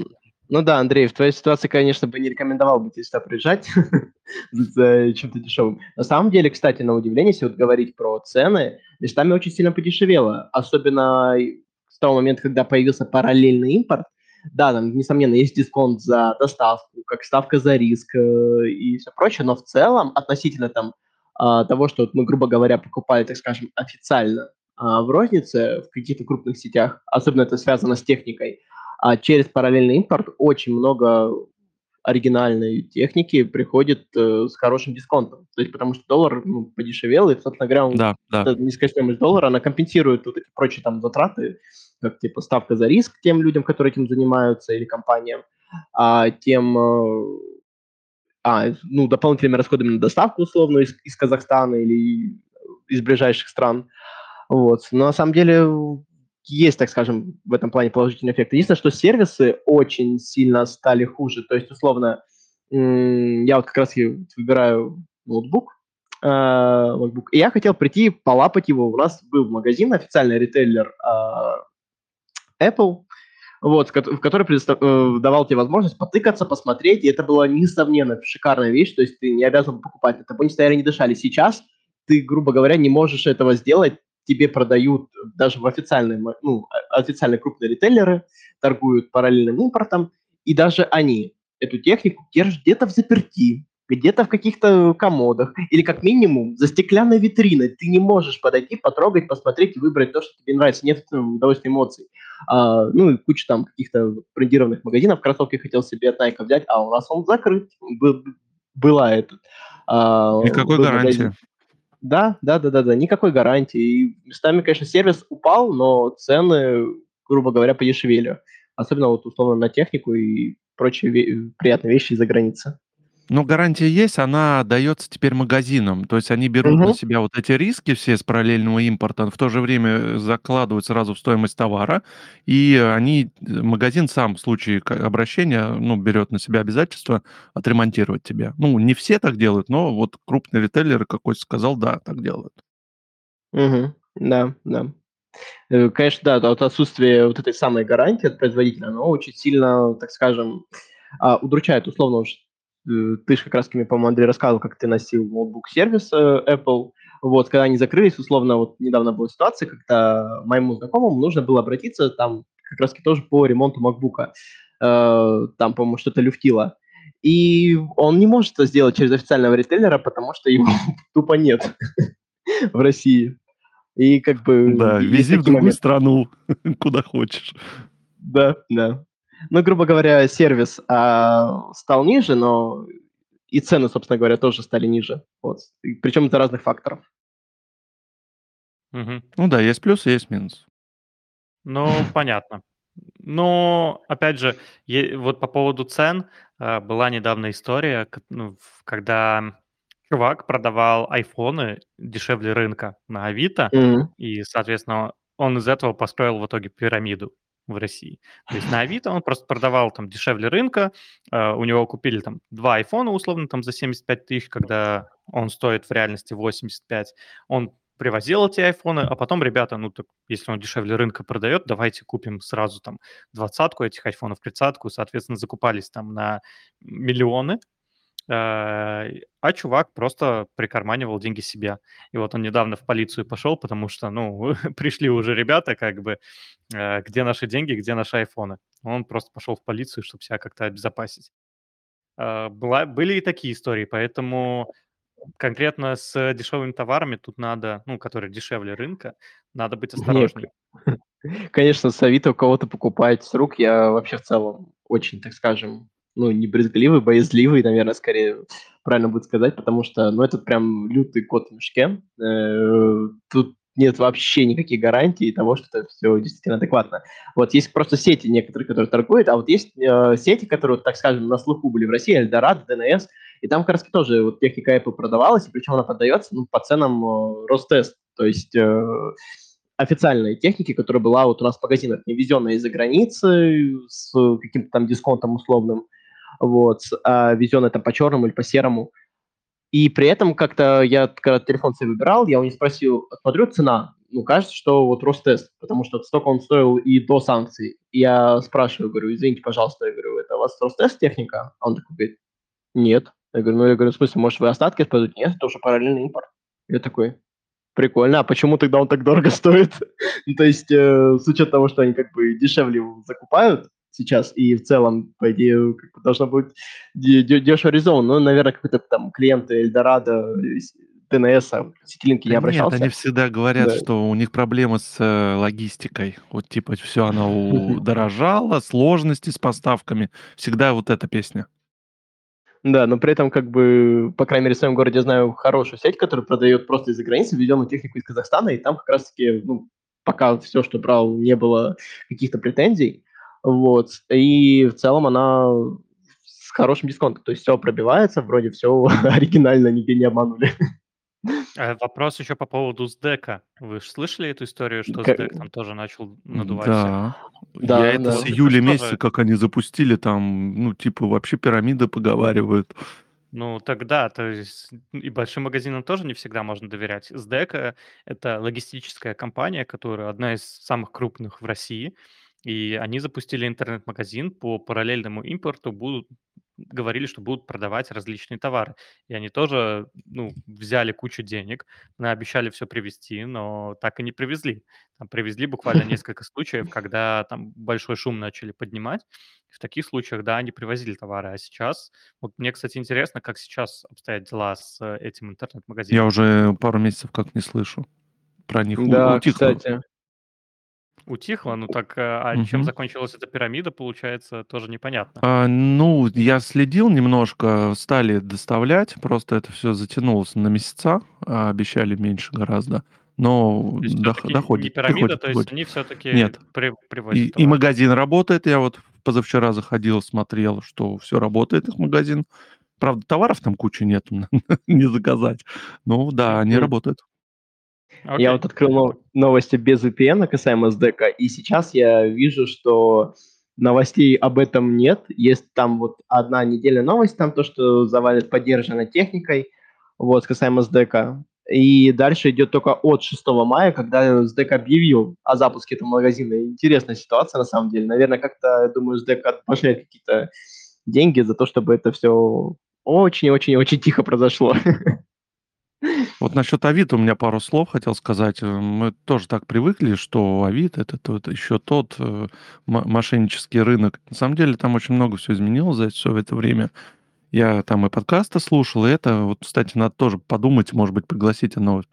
Ну да, Андрей, в твоей ситуации, конечно, бы не рекомендовал бы тебе сюда приезжать за чем-то дешевым. На самом деле, кстати, на удивление, если вот говорить про цены, местами очень сильно подешевело. Особенно с того момента, когда появился параллельный импорт. Да, там, несомненно, есть дисконт за доставку, как ставка за риск э, и все прочее, но в целом относительно там а, того, что мы, грубо говоря, покупали, так скажем, официально а, в рознице, в каких-то крупных сетях, особенно это связано с техникой, а через параллельный импорт очень много оригинальной техники приходит э, с хорошим дисконтом. То есть потому что доллар ну, подешевел, и, собственно говоря, он, Да, да. эта низкая стоимость доллара, она компенсирует вот эти прочие там затраты, как типа ставка за риск тем людям, которые этим занимаются, или компаниям, а тем э, а, ну, дополнительными расходами на доставку, условно, из, из Казахстана или из ближайших стран. Вот. Но на самом деле есть, так скажем, в этом плане положительный эффект. Единственное, что сервисы очень сильно стали хуже. То есть, условно, я вот как раз выбираю ноутбук, э, MacBook, и я хотел прийти полапать его. У нас был магазин, официальный ритейлер э, Apple, вот, в ко- в который предостав- э, давал тебе возможность потыкаться, посмотреть, и это была несомненно шикарная вещь, то есть ты не обязан покупать, на тобой не стояли, не дышали. Сейчас ты, грубо говоря, не можешь этого сделать, тебе продают даже в официальные, ну, официальные крупные ритейлеры, торгуют параллельным импортом, и даже они эту технику держат где-то в заперти, где-то в каких-то комодах, или как минимум за стеклянной витриной. Ты не можешь подойти, потрогать, посмотреть и выбрать то, что тебе нравится. Нет удовольствия эмоций. А, ну и куча там каких-то брендированных магазинов. Кроссовки хотел себе от Nike взять, а у нас он закрыт. Был- была это. а, Никакой гарантии. магазин. Да, да, да, да, да, никакой гарантии. И местами, конечно, сервис упал, но цены грубо говоря, подешевели. Особенно вот условно на технику и прочие ве- приятные вещи из-за границы. Но гарантия есть, она дается теперь магазинам. То есть они берут на Мгм. себя вот эти риски все с параллельного импорта, в то же время э, закладывают сразу в стоимость товара, и они, э, магазин сам в случае обращения, ну, берет на себя обязательство отремонтировать тебе. Ну, не все так делают, но вот крупные ритейлеры, как Костя сказал, да, так делают. Мгм. Да, да. Э, Конечно, да, вот отсутствие вот этой самой гарантии от производителя, оно очень сильно, так скажем, а, удручает. Условно ты же как раз, по-моему, Андрей рассказывал, как ты носил ноутбук-сервис э, Apple. Вот, когда они закрылись, условно, вот недавно была ситуация, когда моему знакомому нужно было обратиться там как раз тоже по ремонту MacBook. Э, Там, по-моему, что-то люфтило. И он не может это сделать через официального ритейлера, потому что его тупо нет в России. И как бы Да, вези в другую моменты. страну, куда хочешь. Да, да. Ну, грубо говоря, сервис а, стал ниже, но и цены, собственно говоря, тоже стали ниже. Вот. И Причем из-за разных факторов. Мгм. Ну да, есть плюс, есть минус. Ну, понятно. Но, опять же, е- вот по поводу цен, а, была недавно история, к- ну, когда чувак продавал айфоны дешевле рынка на Авито, Мгм. и, соответственно, он из этого построил в итоге пирамиду в России. То есть на Авито он просто продавал там дешевле рынка, а, у него купили там два айфона условно там за 75 тысяч, когда он стоит в реальности 85. Он привозил эти айфоны, а потом, ребята, ну так, если он дешевле рынка продает, давайте купим сразу там двадцатку этих айфонов, тридцатку, соответственно, закупались там на миллионы, а а чувак просто прикарманивал деньги себе. И вот он недавно в полицию пошел, потому что, ну, пришли уже ребята, как бы, э, где наши деньги, где наши айфоны. Он просто пошел в полицию, чтобы себя как-то обезопасить. А, Была, были и такие истории, поэтому конкретно с дешевыми товарами тут надо, ну, которые дешевле рынка, надо быть Не, осторожней. Конечно, с у кого-то покупать с рук я вообще в целом очень, так скажем, ну, не брезгливый, боязливый, наверное, скорее правильно будет сказать, потому что, ну, это прям лютый кот в мешке. Э, Тут нет вообще никаких гарантий того, что это все действительно адекватно. Вот есть просто сети некоторые, которые торгуют, а вот есть э, сети, которые, так скажем, на слуху были в России, Эльдорад, ДНС, и там как раз тоже вот техника Apple продавалась, и причем она продается ну, по ценам э, Ростест, то есть официальной техники, которая была вот у нас в магазинах, не везенная из-за границы с каким-то там дисконтом условным, вот, а везенная там по черному или по серому. И при этом как-то я, когда телефон себе выбирал, я у него спросил, смотрю, цена, ну, кажется, что вот Ростест, потому что столько он стоил и до санкций. Я спрашиваю, говорю, извините, пожалуйста, я говорю, это у вас Ростест техника? А он такой говорит, нет. Я говорю, ну, я говорю, в смысле, может, вы остатки используете? Нет, это уже параллельный импорт. Я такой, прикольно, а почему тогда он так дорого стоит? ну, то есть, э, с учетом того, что они как бы дешевле его закупают сейчас, и в целом, по идее, должно быть де- де- дешево реализовано. Ну, наверное, какой-то там клиент Эльдорадо, ТНС, Ситилинки не Да нет, обращался. они всегда говорят, Да. что у них проблемы с э, логистикой. Вот типа все оно удорожало, сложности с поставками. Всегда вот эта песня. Да, но при этом, как бы, по крайней мере, в своем городе я знаю хорошую сеть, которая продает просто из-за границы введенную технику из Казахстана, и там как раз-таки, ну, пока все, что брал, не было каких-то претензий, вот, и в целом она с хорошим дисконтом, то есть все пробивается, вроде все оригинально, нигде не обманули. А Вопрос еще по поводу СДЭКа. Вы же слышали эту историю, что Как- СДЭК там тоже начал надувать всех? Да. Да, Я это да. с июля месяца, как они запустили, там, ну, типа, вообще пирамиды поговаривают. Ну, тогда, то есть и большим магазинам тоже не всегда можно доверять. СДЭК — это логистическая компания, которая одна из самых крупных в России, и они запустили интернет-магазин по параллельному импорту, будут говорили, что будут продавать различные товары. И они тоже, ну, взяли кучу денег, обещали все привезти, но так и не привезли. Там привезли буквально несколько случаев, когда там большой шум начали поднимать. В таких случаях, да, они привозили товары, а сейчас вот мне, кстати, интересно, как сейчас обстоят дела с э, этим Я интернет-магазином. уже пару месяцев как не слышу про них. Да, утихло. кстати. Утихло, ну так, э, а чем Мгм. закончилась эта пирамида, получается, тоже непонятно. А, ну, я следил немножко, стали доставлять, просто это все затянулось на месяца, а обещали меньше гораздо. но То есть дох- все-таки не доходит, пирамида, приходит, то есть приходит. они все-таки Нет. при- И, привозят и товар. магазин работает. Я вот позавчера заходил, смотрел, что все работает, их магазин. Правда, товаров там кучи нет, не заказать. Ну да, они Мгм. работают. Я Окей. вот открыл нов- новости без VPN касаемо SDK, и сейчас я вижу, что новостей об этом нет. Есть там вот одна недельная новость, там то, что завалит поддержанной техникой, вот, касаемо SDK. И дальше идет только от 6 мая, когда SDK объявил о запуске этого магазина. Интересная ситуация, на самом деле. Наверное, как-то, я думаю, SDK пошлет какие-то деньги за то, чтобы это все очень-очень-очень тихо произошло. Вот насчет Авито у меня пару слов хотел сказать. Э, Мы тоже так привыкли, что Авито это тот, еще тот э, мошеннический рынок. На самом деле там очень много все изменилось за все это время. Я там и подкасты слушал, и это, вот, кстати, надо тоже подумать, может быть, пригласить одного из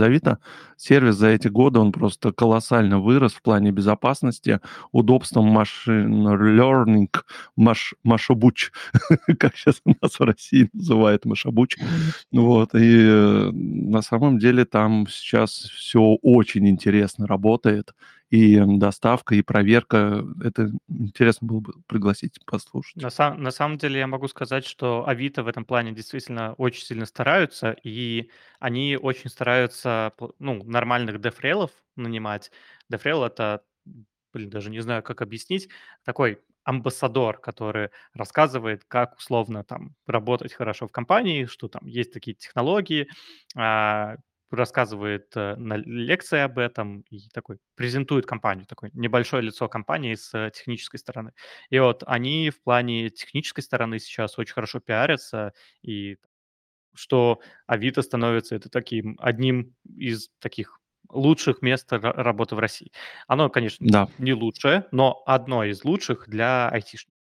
Авито. Сервис за эти годы, он просто колоссально вырос в плане безопасности, удобства машин learning, маш, машобуч, как сейчас у нас в России называют машобуч. Вот, и э, на самом деле там сейчас все очень интересно работает, и доставка, и проверка. Это интересно было бы пригласить, послушать. На, сам- на самом деле я могу сказать, что Авито в этом плане действительно очень сильно стараются, и они очень стараются ну, нормальных дефрейлов нанимать. Дефрейл— это, блин, даже не знаю, как объяснить, такой амбассадор, который рассказывает, как условно там работать хорошо в компании, что там есть такие технологии, а, рассказывает э, на лекции об этом и такой презентует компанию, такое небольшое лицо компании с э, технической стороны. И вот они в плане технической стороны сейчас очень хорошо пиарятся, и что Авито становится это таким одним из таких лучших мест ра- работы в России. Оно, конечно, Да. не лучшее, но одно из лучших для айтишников.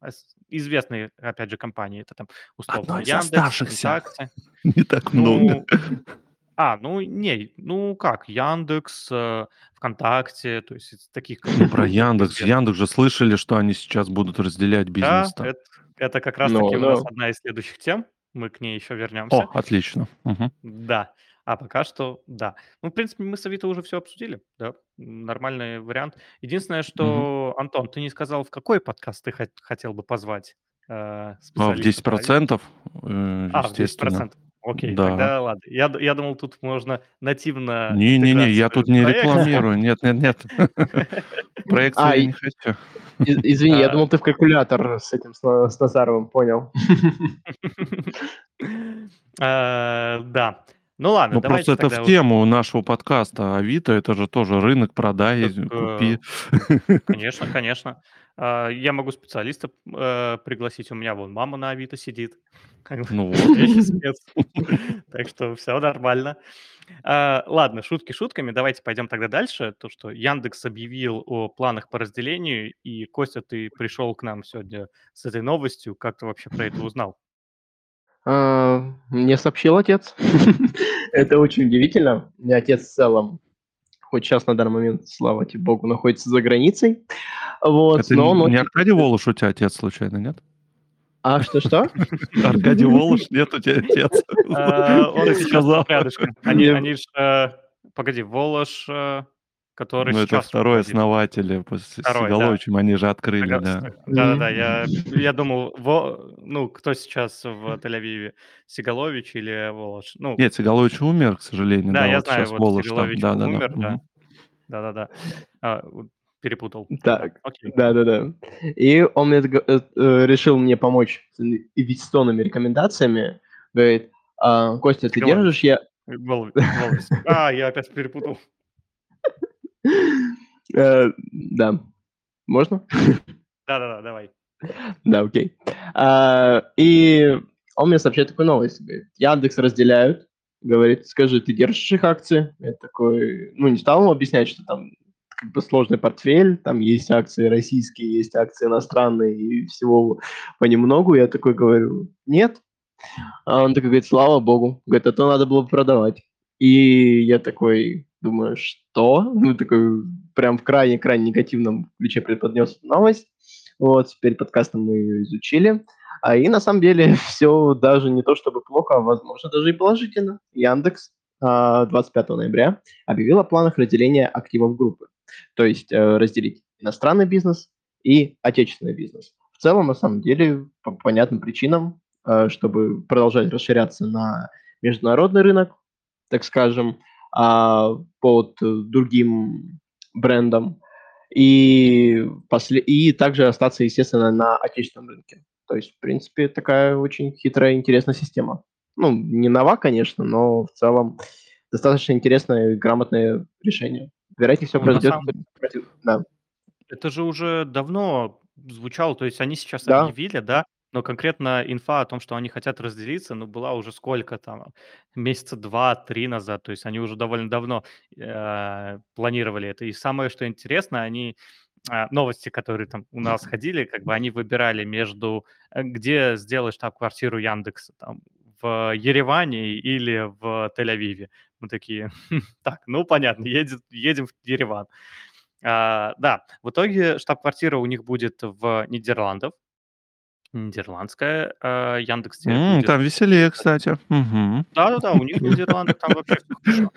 А Известные, опять же, компании, это там условно Одно из Яндекс, оставшихся. Не так много. А, ну, не, ну как, Яндекс, э, ВКонтакте, то есть таких Ну, про Яндекс. Яндекс же слышали, что они сейчас будут разделять Да, бизнес там. это, это как Ну, раз-таки у нас да. одна из следующих тем, мы к ней еще вернемся. О, отлично. Мгм. Да, а пока что да. Ну, в принципе, мы с Авито уже все обсудили, да, нормальный вариант. Единственное, что, Антон, ты не сказал, в какой подкаст ты хот- хотел бы позвать э, А в специалиста 10 Авито? процентов, э, А, в естественно. 10%. Окей, Да. тогда ладно. Я, я думал, тут можно нативно Не-не-не, я тут не проекта. рекламирую. Нет, нет, нет. Проекцию А, я не хочу. из- извини, я А. думал, ты в калькулятор с этим, с, На- с Назаровым, понял. Э, Да. Ну ладно, Ну, просто это в тему нашего подкаста. Авито это же тоже рынок, продай, Так, купи. Конечно, конечно. А, Я могу специалиста э, пригласить. У меня вон мама на Авито сидит. Ну вот. Так что все нормально. А, Ладно, шутки шутками. Давайте пойдем тогда дальше. То, что Яндекс объявил о планах по разделению, и Костя, ты пришел к нам сегодня с этой новостью. Как ты вообще про это узнал? А, Мне сообщил отец. Это очень удивительно. У меня отец в целом, хоть сейчас на данный момент, слава тебе богу, находится за границей. Вот, Это но он не Аркадий Волош у тебя отец случайно, нет? А что-что? Аркадий Волош, нет у тебя отец. А, Он сейчас сказал. рядышком. Они Не- они ж, э, Погоди, Волош, э, который Ну, это второй руководит. основатель э, с Второй, да. Сигаловичем, они же открыли, Ага, да. Да-да-да, я, я думал, Во- ну, кто сейчас в Тель-Авиве, Сигалович или Волош? Ну, Нет, Сигалович умер, к сожалению, да, да, я вот знаю, сейчас вот Волош там, Сигалович да-да-да. умер, да. Да-да-да. А, перепутал. Так. Да-да-да. И он мне э, э, решил мне помочь с инвестиционными рекомендациями. Говорит, «А, Костя, ты Сигалович. держишь? Я... Вол- Волос. А, я опять перепутал. Э, Да. Можно? Да-да-да, давай. Да, окей. А, И он мне сообщает такую новость. Говорит, Яндекс разделяют. Говорит, скажи, ты держишь их акции? Я такой, ну, не стал ему объяснять, что там как бы сложный портфель, там есть акции российские, есть акции иностранные, и всего понемногу. Я такой говорю, нет. А он такой говорит, слава богу. Говорит, а то надо было бы продавать. И я такой думаю, что? Ну, такой прям в крайне-крайне негативном ключе преподнес новость. Вот, перед подкастом мы ее изучили. А и на самом деле все даже не то чтобы плохо, а возможно даже и положительно. Яндекс 25 ноября объявил о планах разделения активов группы. То есть э, разделить иностранный бизнес и отечественный бизнес. В целом, на самом деле, по понятным причинам, э, чтобы продолжать расширяться на международный рынок, так скажем, а, под другим брендом, и, после... и также остаться, естественно, на отечественном рынке. То есть, в принципе, такая очень хитрая, интересная система. Ну, не нова, конечно, но в целом достаточно интересное и грамотное решение. Вероятнее всего, Ну, произойдет... самом Да. Это же уже давно звучало, то есть они сейчас Да. объявили, да, но конкретно инфа о том, что они хотят разделиться, ну, была уже сколько там, месяца два-три назад, то есть они уже довольно давно э, планировали это. И самое, что интересно, они а, новости, которые там у нас ходили, как бы они выбирали между, э, где сделать штаб-квартиру Яндекса, там, в Ереване или в Тель-Авиве. Мы такие, «Хм, так, ну, понятно, едем, едем в Ереван. А, да, в итоге штаб-квартира у них будет в Нидерландах. Нидерландская а, Яндекс М. Там веселее, кстати. Мгм. Да-да-да, у них в Нидерландах там вообще все хорошо.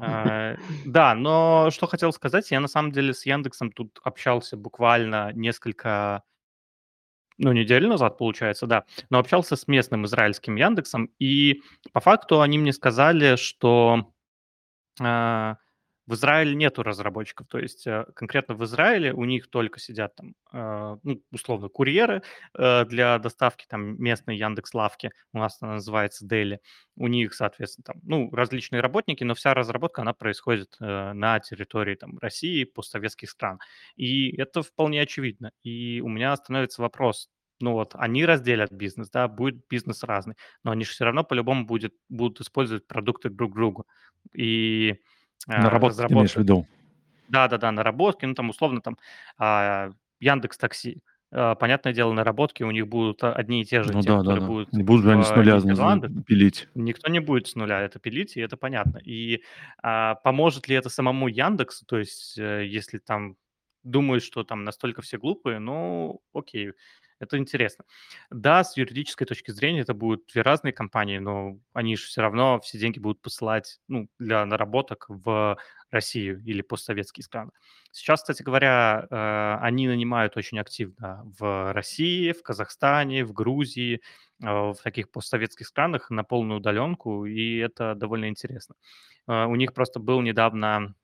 А, Да, но что хотел сказать, я на самом деле с Яндексом тут общался буквально несколько, ну, недель назад, получается, да, но общался с местным израильским Яндексом, и по факту они мне сказали, что а, в Израиле нету разработчиков, то есть э, конкретно в Израиле у них только сидят там, э, ну, условно, курьеры э, для доставки там местной Яндекс Лавки, у нас она называется Дели, у них, соответственно, там, ну, различные работники, но вся разработка, она происходит на территории там России, постсоветских стран, и это вполне очевидно, и у меня становится вопрос, ну вот, они разделят бизнес, да, будет бизнес разный, но они же все равно по-любому будет, будут использовать продукты друг другу, и а, Наработки ты имеешь в виду? да-да-да, наработки, ну, там, условно, там, а, Яндекс.Такси. А, понятное дело, наработки у них будут одни и те же, Ну те, да, которые да. будут Не будут же они с нуля Нидерландах. пилить. Никто не будет с нуля это пилить, и это понятно. И а, поможет ли это самому Яндексу? То есть, э, если там думают, что там настолько все глупые, ну, окей, это интересно. Да, с юридической точки зрения это будут две разные компании, но они же все равно все деньги будут посылать ну, для наработок в Россию или постсоветские страны. Сейчас, кстати говоря, э, они нанимают очень активно в России, в Казахстане, в Грузии, э, в таких постсоветских странах на полную удаленку, и это довольно интересно. Э, У них просто был недавно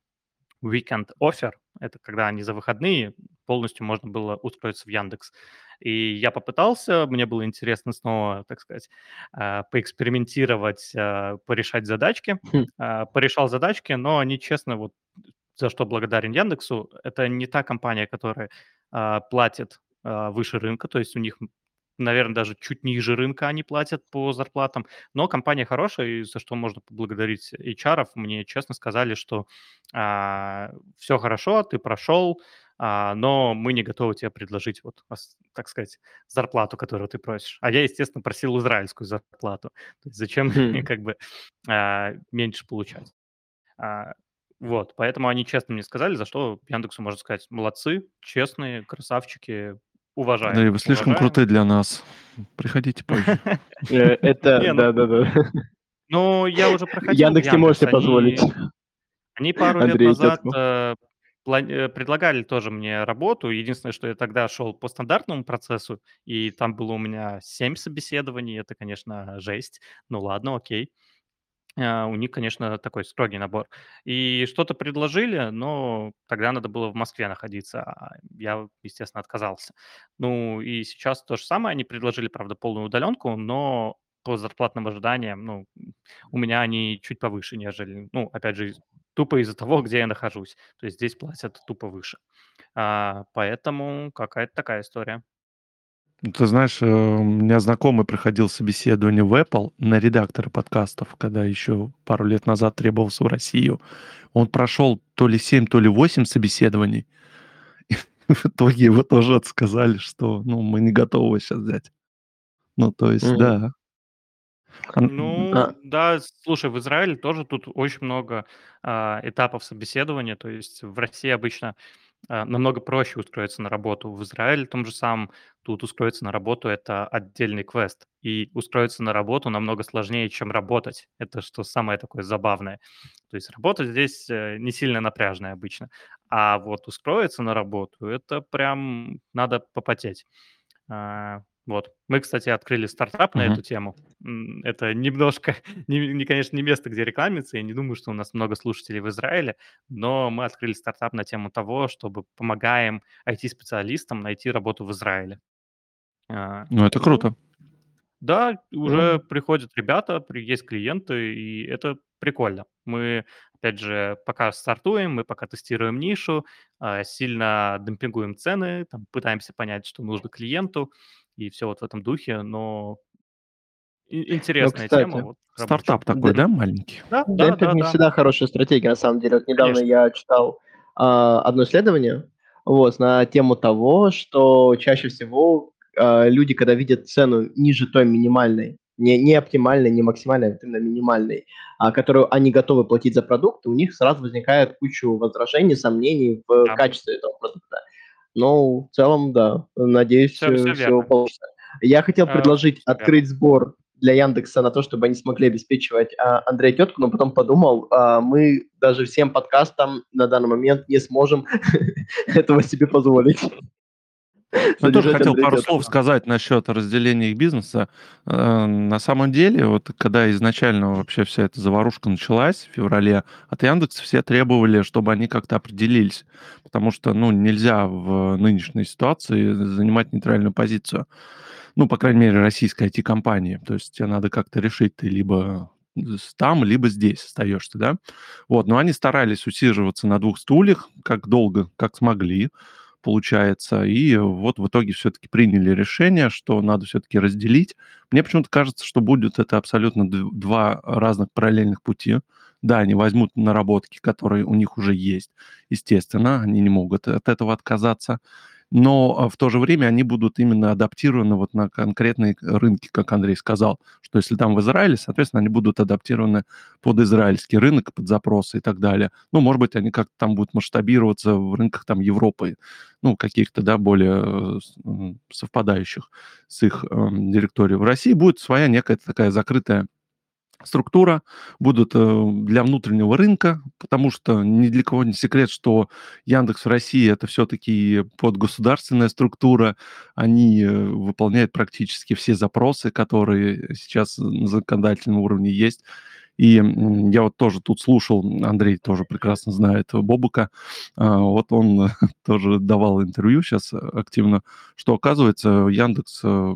weekend offer, это когда они за выходные полностью можно было устроиться в Яндекс. И я попытался, мне было интересно снова, так сказать, а, поэкспериментировать, а, порешать задачки. Хм. А, Порешал задачки, но они, честно, вот за что благодарен Яндексу, это не та компания, которая платит выше рынка, то есть у них, наверное, даже чуть ниже рынка они платят по зарплатам, но компания хорошая, и за что можно поблагодарить HR. Мне честно сказали, что все хорошо, ты прошел, а, но мы не готовы тебе предложить, вот, так сказать, зарплату, которую ты просишь. А я, естественно, просил израильскую зарплату. То есть зачем мне Хм. как бы а, меньше получать? А, вот, поэтому они честно мне сказали, за что Яндексу можно сказать, молодцы, честные, красавчики, уважаем. Да, и вы слишком уважаем. крутые для нас. Приходите позже. Э, Это, Не, ну, да-да-да. Ну, я уже проходил Яндекс не можете Яндекс, позволить. они- пару лет назад э, э, предлагали тоже мне работу. Единственное, что я тогда шел по стандартному процессу, и там было у меня 7 собеседований. Это, конечно, жесть. Ну ладно, окей. А, У них, конечно, такой строгий набор. И что-то предложили, но тогда надо было в Москве находиться. а Я, естественно, отказался. Ну и сейчас то же самое. Они предложили, правда, полную удаленку, но по зарплатным ожиданиям, ну, у меня они чуть повыше, нежели, ну, опять же, тупо из-за того, где я нахожусь. То есть здесь платят тупо выше. А, поэтому какая-то такая история. Ну, Ты знаешь, э, у меня знакомый проходил собеседование в Apple на редактора подкастов, когда еще пару лет назад требовался в Россию. Он прошел то ли 7, то ли 8 собеседований. И в итоге его тоже отсказали, что ну, мы не готовы сейчас взять. Ну, то есть, Мгм. да. А, Ну, А. да, слушай, в Израиле тоже тут очень много а, этапов собеседования. То есть в России обычно намного проще устроиться на работу в Израиле том же самом. Тут устроиться на работу- это отдельный квест. И устроиться на работу намного сложнее, чем работать. Это что самое такое забавное. То есть работа здесь э, не сильно напряжная обычно. А вот устроиться на работу- это прям надо попотеть. Вот. Мы, кстати, открыли стартап на Мгм. эту тему. Это немножко, не, не, конечно, не место, где рекламиться. Я не думаю, что у нас много слушателей в Израиле, но мы открыли стартап на тему того, чтобы помогаем IT-специалистам найти работу в Израиле. А, Ну, это ну, круто. да, уже Мгм. приходят ребята, есть клиенты, и это прикольно. Мы, опять же, пока стартуем, мы пока тестируем нишу, а, сильно демпингуем цены, там, пытаемся понять, что нужно клиенту, и все вот в этом духе, но Ну, интересная тема, кстати, вот рабочая. Стартап такой, да, маленький? Да, да, демпинг да, не да, всегда хорошая стратегия, на самом деле. Вот недавно конечно. я читал а, одно исследование вот, на тему того, что чаще всего а, люди, когда видят цену ниже той минимальной, не, не оптимальной, не максимальной, а вот именно минимальной, а, которую они готовы платить за продукт, у них сразу возникает кучу возражений, сомнений в Да. качестве этого продукта. Но в целом, да, надеюсь, всё все, верно. получится. Я хотел А, предложить верно. открыть сбор для Яндекса на то, чтобы они смогли обеспечивать а, Андрея Тетку, но потом подумал, а, мы даже всем подкастам на данный момент не сможем этого себе позволить. Я тоже хотел пару слов сказать насчет разделения их бизнеса. Э, На самом деле, вот когда изначально вообще вся эта заварушка началась в феврале, от Яндекса все требовали, чтобы они как-то определились, потому что, ну, нельзя в нынешней ситуации занимать нейтральную позицию. Ну, по крайней мере, российской IT-компании. То есть тебе надо как-то решить, ты либо там, либо здесь остаешься, да? Вот, но они старались усиживаться на двух стульях, как долго, как смогли получается. И вот в итоге все-таки приняли решение, что надо все-таки разделить. Мне почему-то кажется, что будет это абсолютно два разных параллельных пути. Да, они возьмут наработки, которые у них уже есть. Естественно, они не могут от этого отказаться. Но а, в то же время они будут именно адаптированы вот на конкретные рынки, как Андрей сказал, что если там в Израиле, соответственно, они будут адаптированы под израильский рынок, под запросы и так далее. Ну, может быть, они как-то там будут масштабироваться в рынках там Европы, ну, каких-то, да, более э, совпадающих с их эм, директорией. В России будет своя некая такая закрытая структура, будут э, для внутреннего рынка, потому что ни для кого не секрет, что Яндекс в России это все-таки подгосударственная структура, они э, выполняют практически все запросы, которые сейчас на законодательном уровне есть. И я вот тоже тут слушал, Андрей тоже прекрасно знает Бобука, а, вот он тоже давал интервью сейчас активно, что оказывается Яндекс э,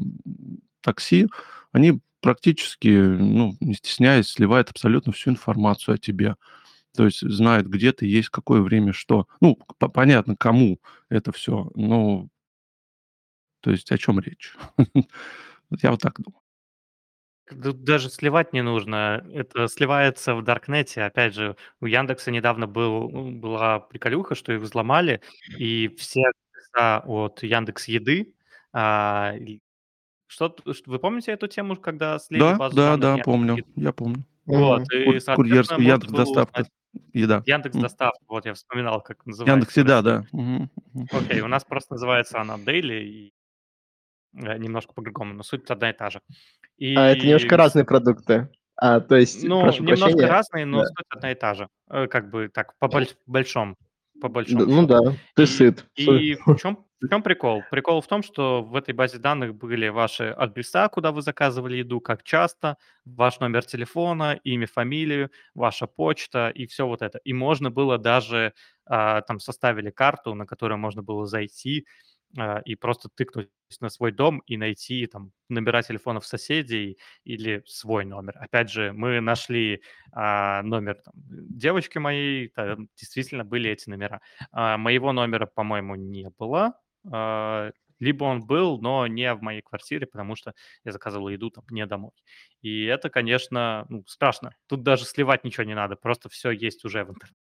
такси, они практически, ну, не стесняясь, сливают абсолютно всю информацию о тебе. То есть знают, где ты есть, какое время, что. Ну, по- понятно, кому это все. Но, то есть о чем речь? Я вот так думаю. Даже сливать не нужно. Это сливается в Даркнете. Опять же, у Яндекса недавно был, была приколюха, что их взломали, и все от Яндекс Еды, а, что, ш- вы помните эту тему, когда слили Да, базу да, данных да, Яндекс помню, я помню. Вот, Мгм. и, Курьерскую Яндекс доставка, узнать еда. Яндекс. Доставка. Вот я вспоминал, как называется Яндекс еда, да. Окей, у нас просто называется она Daily, и э, немножко по-другому, но суть одна и та же. А это немножко И разные продукты. А, то есть, Ну, прошу немножко прощения. разные, но Да. суть одна и та же. Э, Как бы так, по боль- большом, по Д- большому Ну счету. да, ты И, сыт. И в чем, в чем прикол? Прикол в том, что в этой базе данных были ваши адреса, куда вы заказывали еду, как часто, ваш номер телефона, имя, фамилию, ваша почта и все вот это. И можно было даже, а, там составили карту, на которую можно было зайти а, и просто тыкнуть на свой дом и найти там номера телефонов соседей или свой номер. Опять же, мы нашли а, номер там, девочки моей, там действительно были эти номера. А, моего номера, по-моему, не было. А, либо он был, но не в моей квартире, потому что я заказывал еду там не домой. И это, конечно, ну, страшно. Тут даже сливать ничего не надо, просто все есть уже в интернете.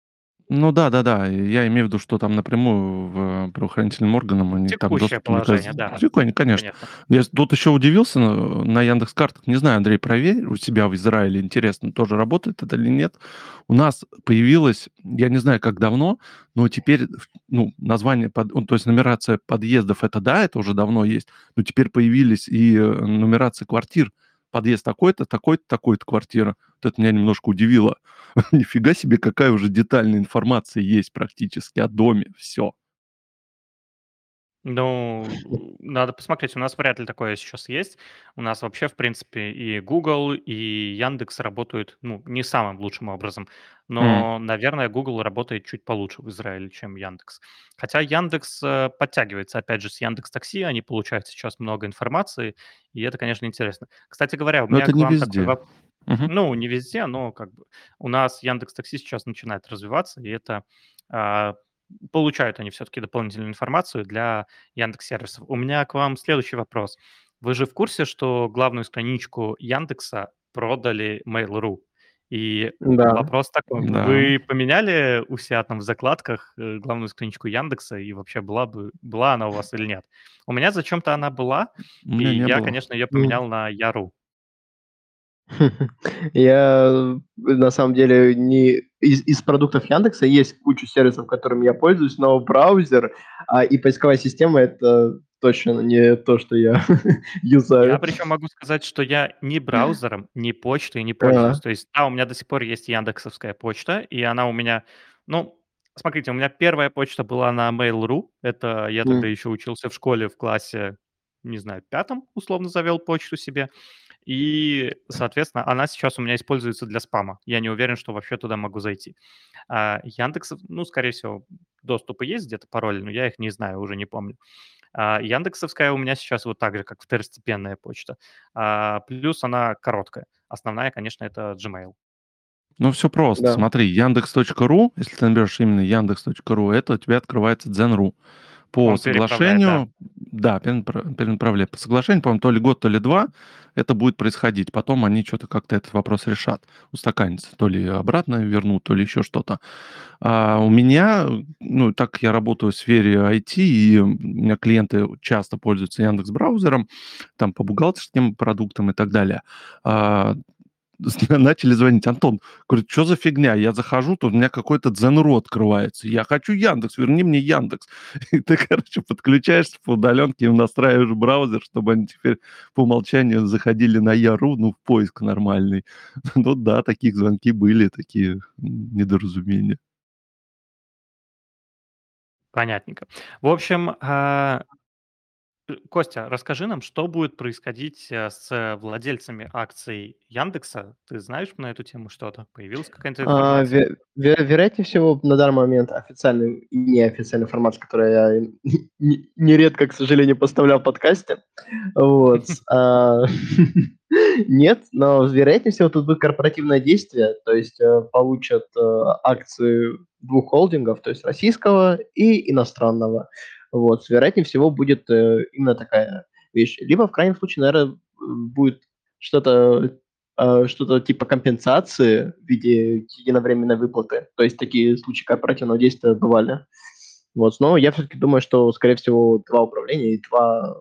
Ну да, да, да. Я имею в виду, что там напрямую в правоохранительным органам они там Текущее доступ не положение, да. Текущее, конечно. Понятно. Я тут еще удивился на, на Яндекс картах. Не знаю, Андрей, проверь у себя в Израиле. Интересно, тоже работает это или нет. У нас появилось, я не знаю, как давно, но теперь ну, название, под, ну, то есть нумерация подъездов, это да, это уже давно есть, но теперь появились и э, нумерация квартир. Подъезд такой-то, такой-то, такой-то квартира. Вот это меня немножко удивило. Нифига себе, какая уже детальная информация есть практически о доме. Все. Ну, надо посмотреть. У нас вряд ли такое сейчас есть. У нас вообще, в принципе, и Google, и Яндекс работают, ну, не самым лучшим образом. Но, наверное, Google работает чуть получше в Израиле, чем Яндекс. Хотя Яндекс э, подтягивается, опять же, с Яндекс Такси. Они получают сейчас много информации, и это, конечно, интересно. Кстати говоря, у Но меня это к не вам такой везде. вопрос. Мгм. Ну, не везде, но как бы у нас Яндекс Такси сейчас начинает развиваться, и это а, получают они все-таки дополнительную информацию для Яндекс сервисов. У меня к вам следующий вопрос. Вы же в курсе, что главную страничку Яндекса продали Mail.ru? И Да. вопрос такой, Да. вы поменяли у себя там в закладках э, главную страничку Яндекса, и вообще была бы была она у вас или нет? У меня зачем-то она была, и я, было. конечно, ее поменял на Яру. Я на самом деле не из, из продуктов Яндекса есть куча сервисов, которыми я пользуюсь, но браузер а, и поисковая система это точно не то, что я Я юзаю. причем могу сказать, что я ни браузером, ни почтой не пользуюсь. А, То есть, да, у меня до сих пор есть яндексовская почта, и она у меня, ну, смотрите, у меня первая почта была на Mail.ru, это я тогда м. еще учился в школе в классе, не знаю, пятом, условно завел почту себе, и, соответственно, она сейчас у меня используется для спама. Я не уверен, что вообще туда могу зайти. А Яндекс, ну, скорее всего, доступы есть где-то пароли, но я их не знаю, уже не помню. А, Яндексовская у меня сейчас вот так же, как второстепенная почта. А, плюс она короткая. Основная, конечно, это Gmail. Ну, все просто. Да. Смотри, Яндекс.ру, если ты наберешь именно Яндекс.ру, это у тебя открывается Дзен.ру. По Он да. соглашению, да, перенапра- перенаправляет. По соглашению, по-моему, то ли год, то ли два это будет происходить. Потом они что-то как-то этот вопрос решат, устаканится. То ли обратно вернут, то ли еще что-то. А у меня, ну, так я работаю в сфере IT, и у меня клиенты часто пользуются Яндекс браузером, там по бухгалтерским продуктам и так далее. А, начали звонить. Антон, говорит, что за фигня? Я захожу, тут у меня какой-то Дзен.ру открывается. Я хочу Яндекс, верни мне Яндекс. И ты, короче, подключаешься по удаленке, настраиваешь браузер, чтобы они теперь по умолчанию заходили на Яру, ну, в поиск нормальный. Ну да, таких звонки были, такие недоразумения. Понятненько. В общем, а, Костя, расскажи нам, что будет происходить э, с владельцами акций Яндекса? Ты знаешь на эту тему что-то? Появилась какая-то А, информация? ве- ве- вероятнее всего, на данный момент официальной и неофициальной информации, которую я не- нередко, к сожалению, поставлял в подкасте, вот, а, нет, но вероятнее всего тут будет корпоративное действие, то есть э, получат э, акции двух холдингов, то есть российского и иностранного. Вот, вероятнее всего будет э, именно такая вещь. Либо в крайнем случае, наверное, будет что-то э, что-то типа компенсации в виде единовременной выплаты. То есть такие случаи корпоративного действия бывали. Вот, но я все-таки думаю, что, скорее всего, два управления и два,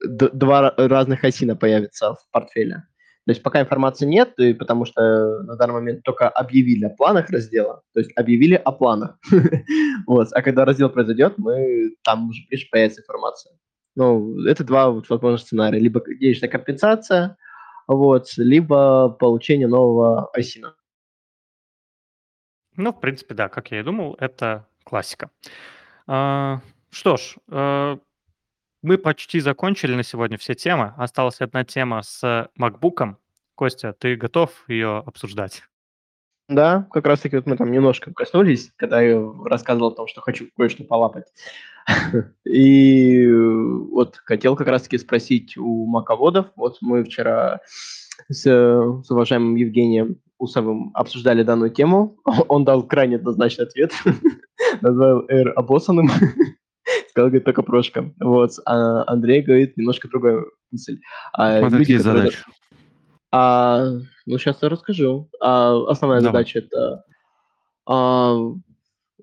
два ра- разных осина появится в портфеле. То есть пока информации нет, и потому что на данный момент только объявили о планах раздела, то есть объявили о планах. Вот, а когда раздел произойдет, мы там уже ближе появится информация. Ну, это два вот возможных сценария. Либо денежная компенсация, вот, либо получение нового осина. Ну, в принципе, да, как я и думал, это классика. А, Что ж, э, мы почти закончили на сегодня все темы. Осталась одна тема с MacBook. Костя, ты готов ее обсуждать? Да, как раз таки вот мы там немножко коснулись, когда я рассказывал о том, что хочу кое-что полапать. И э, вот хотел как раз таки спросить у маководов. Вот мы вчера с, э, с уважаемым Евгением Усовым обсуждали данную тему. Он дал крайне однозначный ответ. Назвал R обоссанным. Сказал, говорит, только прошка. Вот. А Андрей говорит немножко другая мысль. А Смотри, люди, какие которые- задачи. А, ну, сейчас я расскажу. А, основная Давай. задача это а,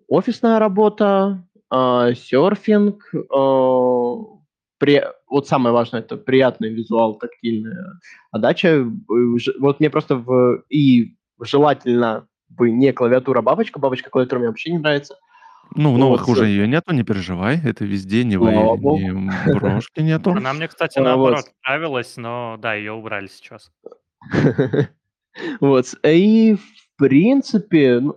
офисная работа, а, серфинг, а, при... вот самое важное, это приятный визуал, тактильная отдача. Э, вот мне просто в... и желательно бы не клавиатура бабочка, бабочка клавиатура мне вообще не нравится. Ну, в новых вот. уже ее нету, не переживай, это везде, не, вы, не брошки нету. Она мне, кстати, наоборот нравилась, но да, ее убрали сейчас. Вот, и в принципе, ну,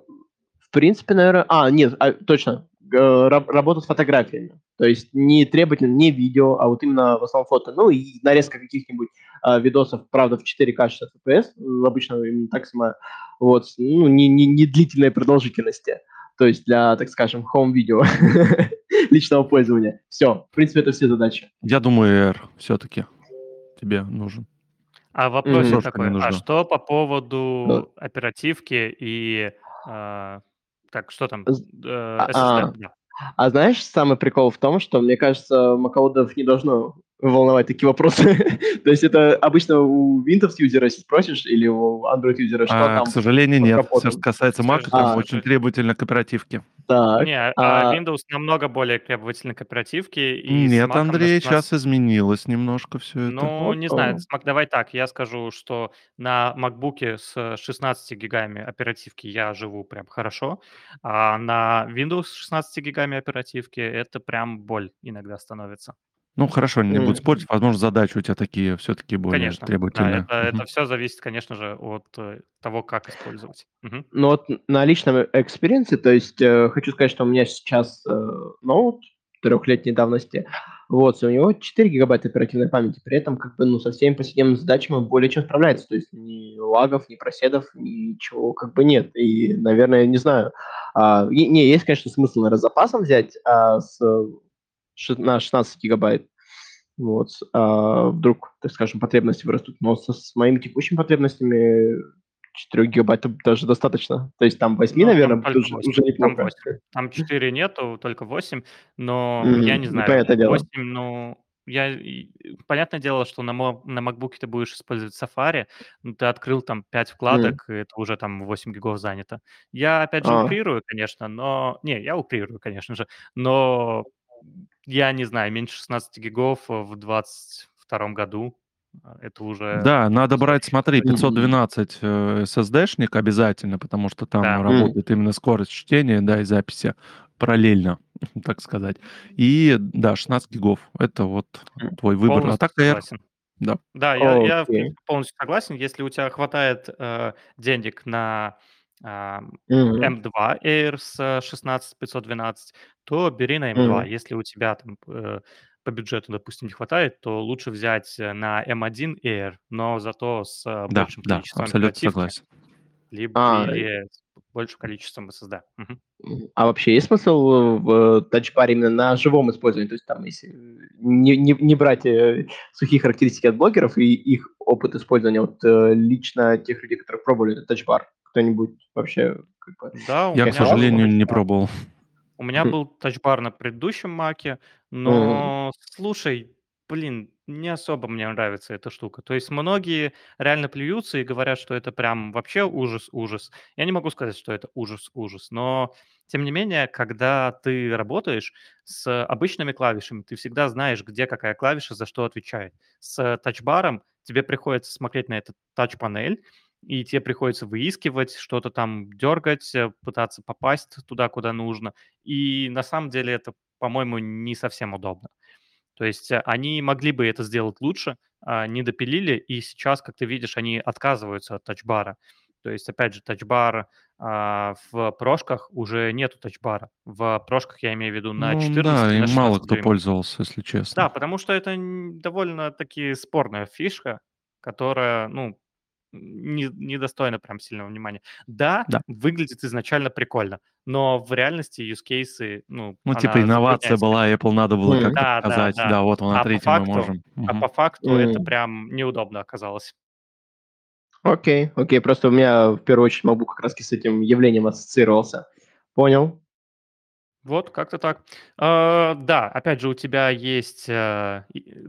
в принципе, наверное... А, нет, а, точно, работа с фотографиями. То есть не требовательно не видео, а вот именно в основном фото. Ну и нарезка каких-нибудь э, видосов, правда, в 4К 60 FPS, обычно именно так снимаю. Вот, ну, не, не, не длительной продолжительности. То есть для, так скажем, home-видео личного пользования. Все, в принципе, это все задачи. Я думаю, R все-таки тебе нужен. А вопрос mm-hmm. такой, а что по поводу да. оперативки и э, так, что там? Э, SSD. А, да. а знаешь, самый прикол в том, что, мне кажется, Макаудов не должно волновать такие вопросы. То есть это обычно у Windows юзера, спросишь, или у Android юзера, что а, там? К сожалению, нет. Все, что касается Mac, там а, очень требовательно к оперативке. Так, Не, а, а Windows намного более требовательны к оперативке. И Нет, Андрей, сейчас изменилось немножко все это. Ну, не знаю, Mac, давай так, я скажу, что на MacBook с 16 гигами оперативки я живу прям хорошо, а на Windows с 16 гигами оперативки это прям боль иногда становится. Ну, хорошо, не буду спорить. Возможно, задачи у тебя такие все-таки более Конечно, да, требовательные. это, это все зависит, конечно же, от э, того, как использовать. Ну вот на личном экспириенсе, то есть э, хочу сказать, что у меня сейчас э, ноут трехлетней давности, вот, и у него 4 гигабайта оперативной памяти, при этом как бы, ну, со всеми повседневными задачами он более чем справляется, то есть ни лагов, ни проседов, ничего как бы нет, и, наверное, не знаю, а, не, есть, конечно, смысл, наверное, запасом взять, а с на 16 гигабайт. Вот. А вдруг, так скажем, потребности вырастут. Но со, с моими текущими потребностями 4 гигабайт даже достаточно. То есть там 8, ну, наверное, там уже, 8. уже неплохо. Там, 8. там 4 нету, только 8. Но mm-hmm. я не знаю, 8, дело. ну, я, понятное дело, что на, на MacBook ты будешь использовать Safari, но ты открыл там 5 вкладок, mm. и это уже там 8 гигов занято. Я, опять же, а. уприрую, конечно, но... Не, я уприрую, конечно же, но я не знаю, меньше 16 гигов в 22 году. А, это уже... Да, надо брать, смотри, 512 э, SSD-шник обязательно, потому что там да. работает именно скорость чтения, да, и записи параллельно, так сказать. И, да, 16 гигов. Это вот твой выбор. Полностью а так согласен. Да. Да, я, okay. я полностью согласен. Если у тебя хватает э, денег на М2 Air с 16512, то бери на М2. Мгм. Если у тебя там э, по бюджету, допустим, не хватает, то лучше взять э, на М1 Air, но зато с э, Да, большим да, количеством абсолютно оперативки, согласен. либо А, или с большим количеством SSD. А вообще есть смысл в тачбаре именно на живом использовании? То есть там, если не, не, не брать сухие характеристики от блогеров и их опыт использования, вот лично тех людей, которые пробовали этот тачбар, кто-нибудь вообще... Как бы, Да, у Я, к сожалению, не пробовал. У меня был тачбар на предыдущем маке, но слушай, блин, не особо мне нравится эта штука. То есть многие реально плюются и говорят, что это прям вообще ужас-ужас. Я не могу сказать, что это ужас-ужас, но тем не менее, когда ты работаешь с обычными клавишами, ты всегда знаешь, где какая клавиша за что отвечает. С тачбаром тебе приходится смотреть на этот тач-панель, и тебе приходится выискивать, что-то там дергать, э, пытаться попасть туда, куда нужно. И на самом деле это, по-моему, не совсем удобно. То есть э, они могли бы это сделать лучше, а, не допилили, и сейчас, как ты видишь, они отказываются от тачбара. То есть, опять же, тачбар а, в прошках уже нету тачбара. В прошках я имею в виду на 14 ну, да, и на мало кто пользовался, если честно. Да, потому что это довольно-таки спорная фишка, которая, ну, не, недостойно прям сильного внимания. Да, Да. выглядит изначально прикольно, но в реальности use cases, ну, Ну, типа инновация была, Apple надо было Мгм. как-то Да, да, показать. да. Да, вот, А по смотрите, мы факту, можем. а по факту это прям неудобно оказалось. Окей, окей, просто у меня в первую очередь MacBook как раз с этим явлением ассоциировался. Понял. Вот, как-то так. А, да, опять же, у тебя есть э,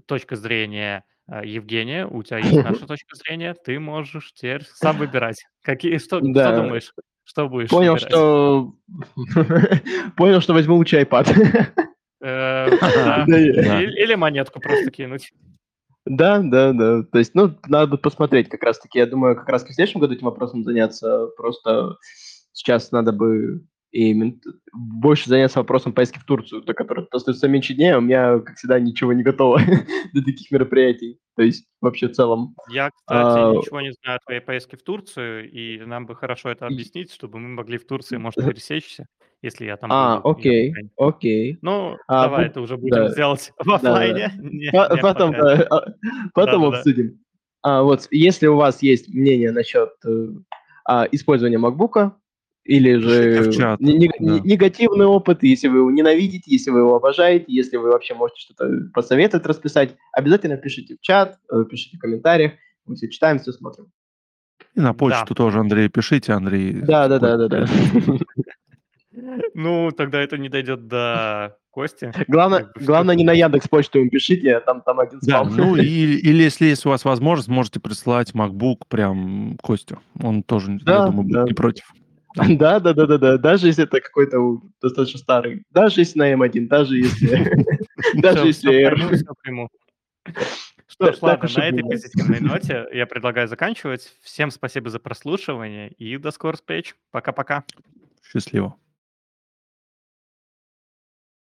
точка зрения а, Евгения, у тебя есть наша точка зрения, ты можешь теперь сам выбирать. Какие, что, что думаешь? Что будешь Понял, выбирать? что... Понял, что возьму лучше iPad. Э, да. Да, Или или монетку просто кинуть. Да, да, да. То есть, ну, надо посмотреть как раз-таки. Я думаю, как раз в следующем году этим вопросом заняться. Просто сейчас надо бы и больше заняться вопросом поездки в Турцию, до которой остается меньше дней, а у меня, как всегда, ничего не готово для таких мероприятий. То есть, вообще в целом. Я, А, кстати, ничего не знаю о твоей поездке в Турцию, и нам бы хорошо это объяснить, чтобы мы могли в Турции, может, пересечься, если я там А, буду. окей, окей. Ну, А, давай это уже будем да, делать в да, да. оффлайне. Не, По- не Потом, пока. да, а, потом обсудим. А, вот, если у вас есть мнение насчет э, а, использования MacBook, или же чат, не- да. не- негативный опыт, если вы его ненавидите, если вы его обожаете, если вы вообще можете что-то посоветовать, расписать, обязательно пишите в чат, э, пишите в комментариях. Мы все читаем, все смотрим. И на Да. почту тоже, Андрей, пишите, Андрей. Да, да, да, да, да. Ну, тогда это не дойдет до Кости. Главное, Как бы, что главное не на Яндекс почту им пишите, а там, там один Да, спам. ну и, или если есть у вас возможность, можете прислать MacBook прям Костю. Он тоже, я Да, думаю, будет да. не против. Да, да, да, да, да. Даже если это какой-то достаточно старый. Даже если на М1, даже если... Даже если. Что ж, ладно, на этой позитивной ноте я предлагаю заканчивать. Всем спасибо за прослушивание и до скорых встреч. Пока-пока. Счастливо.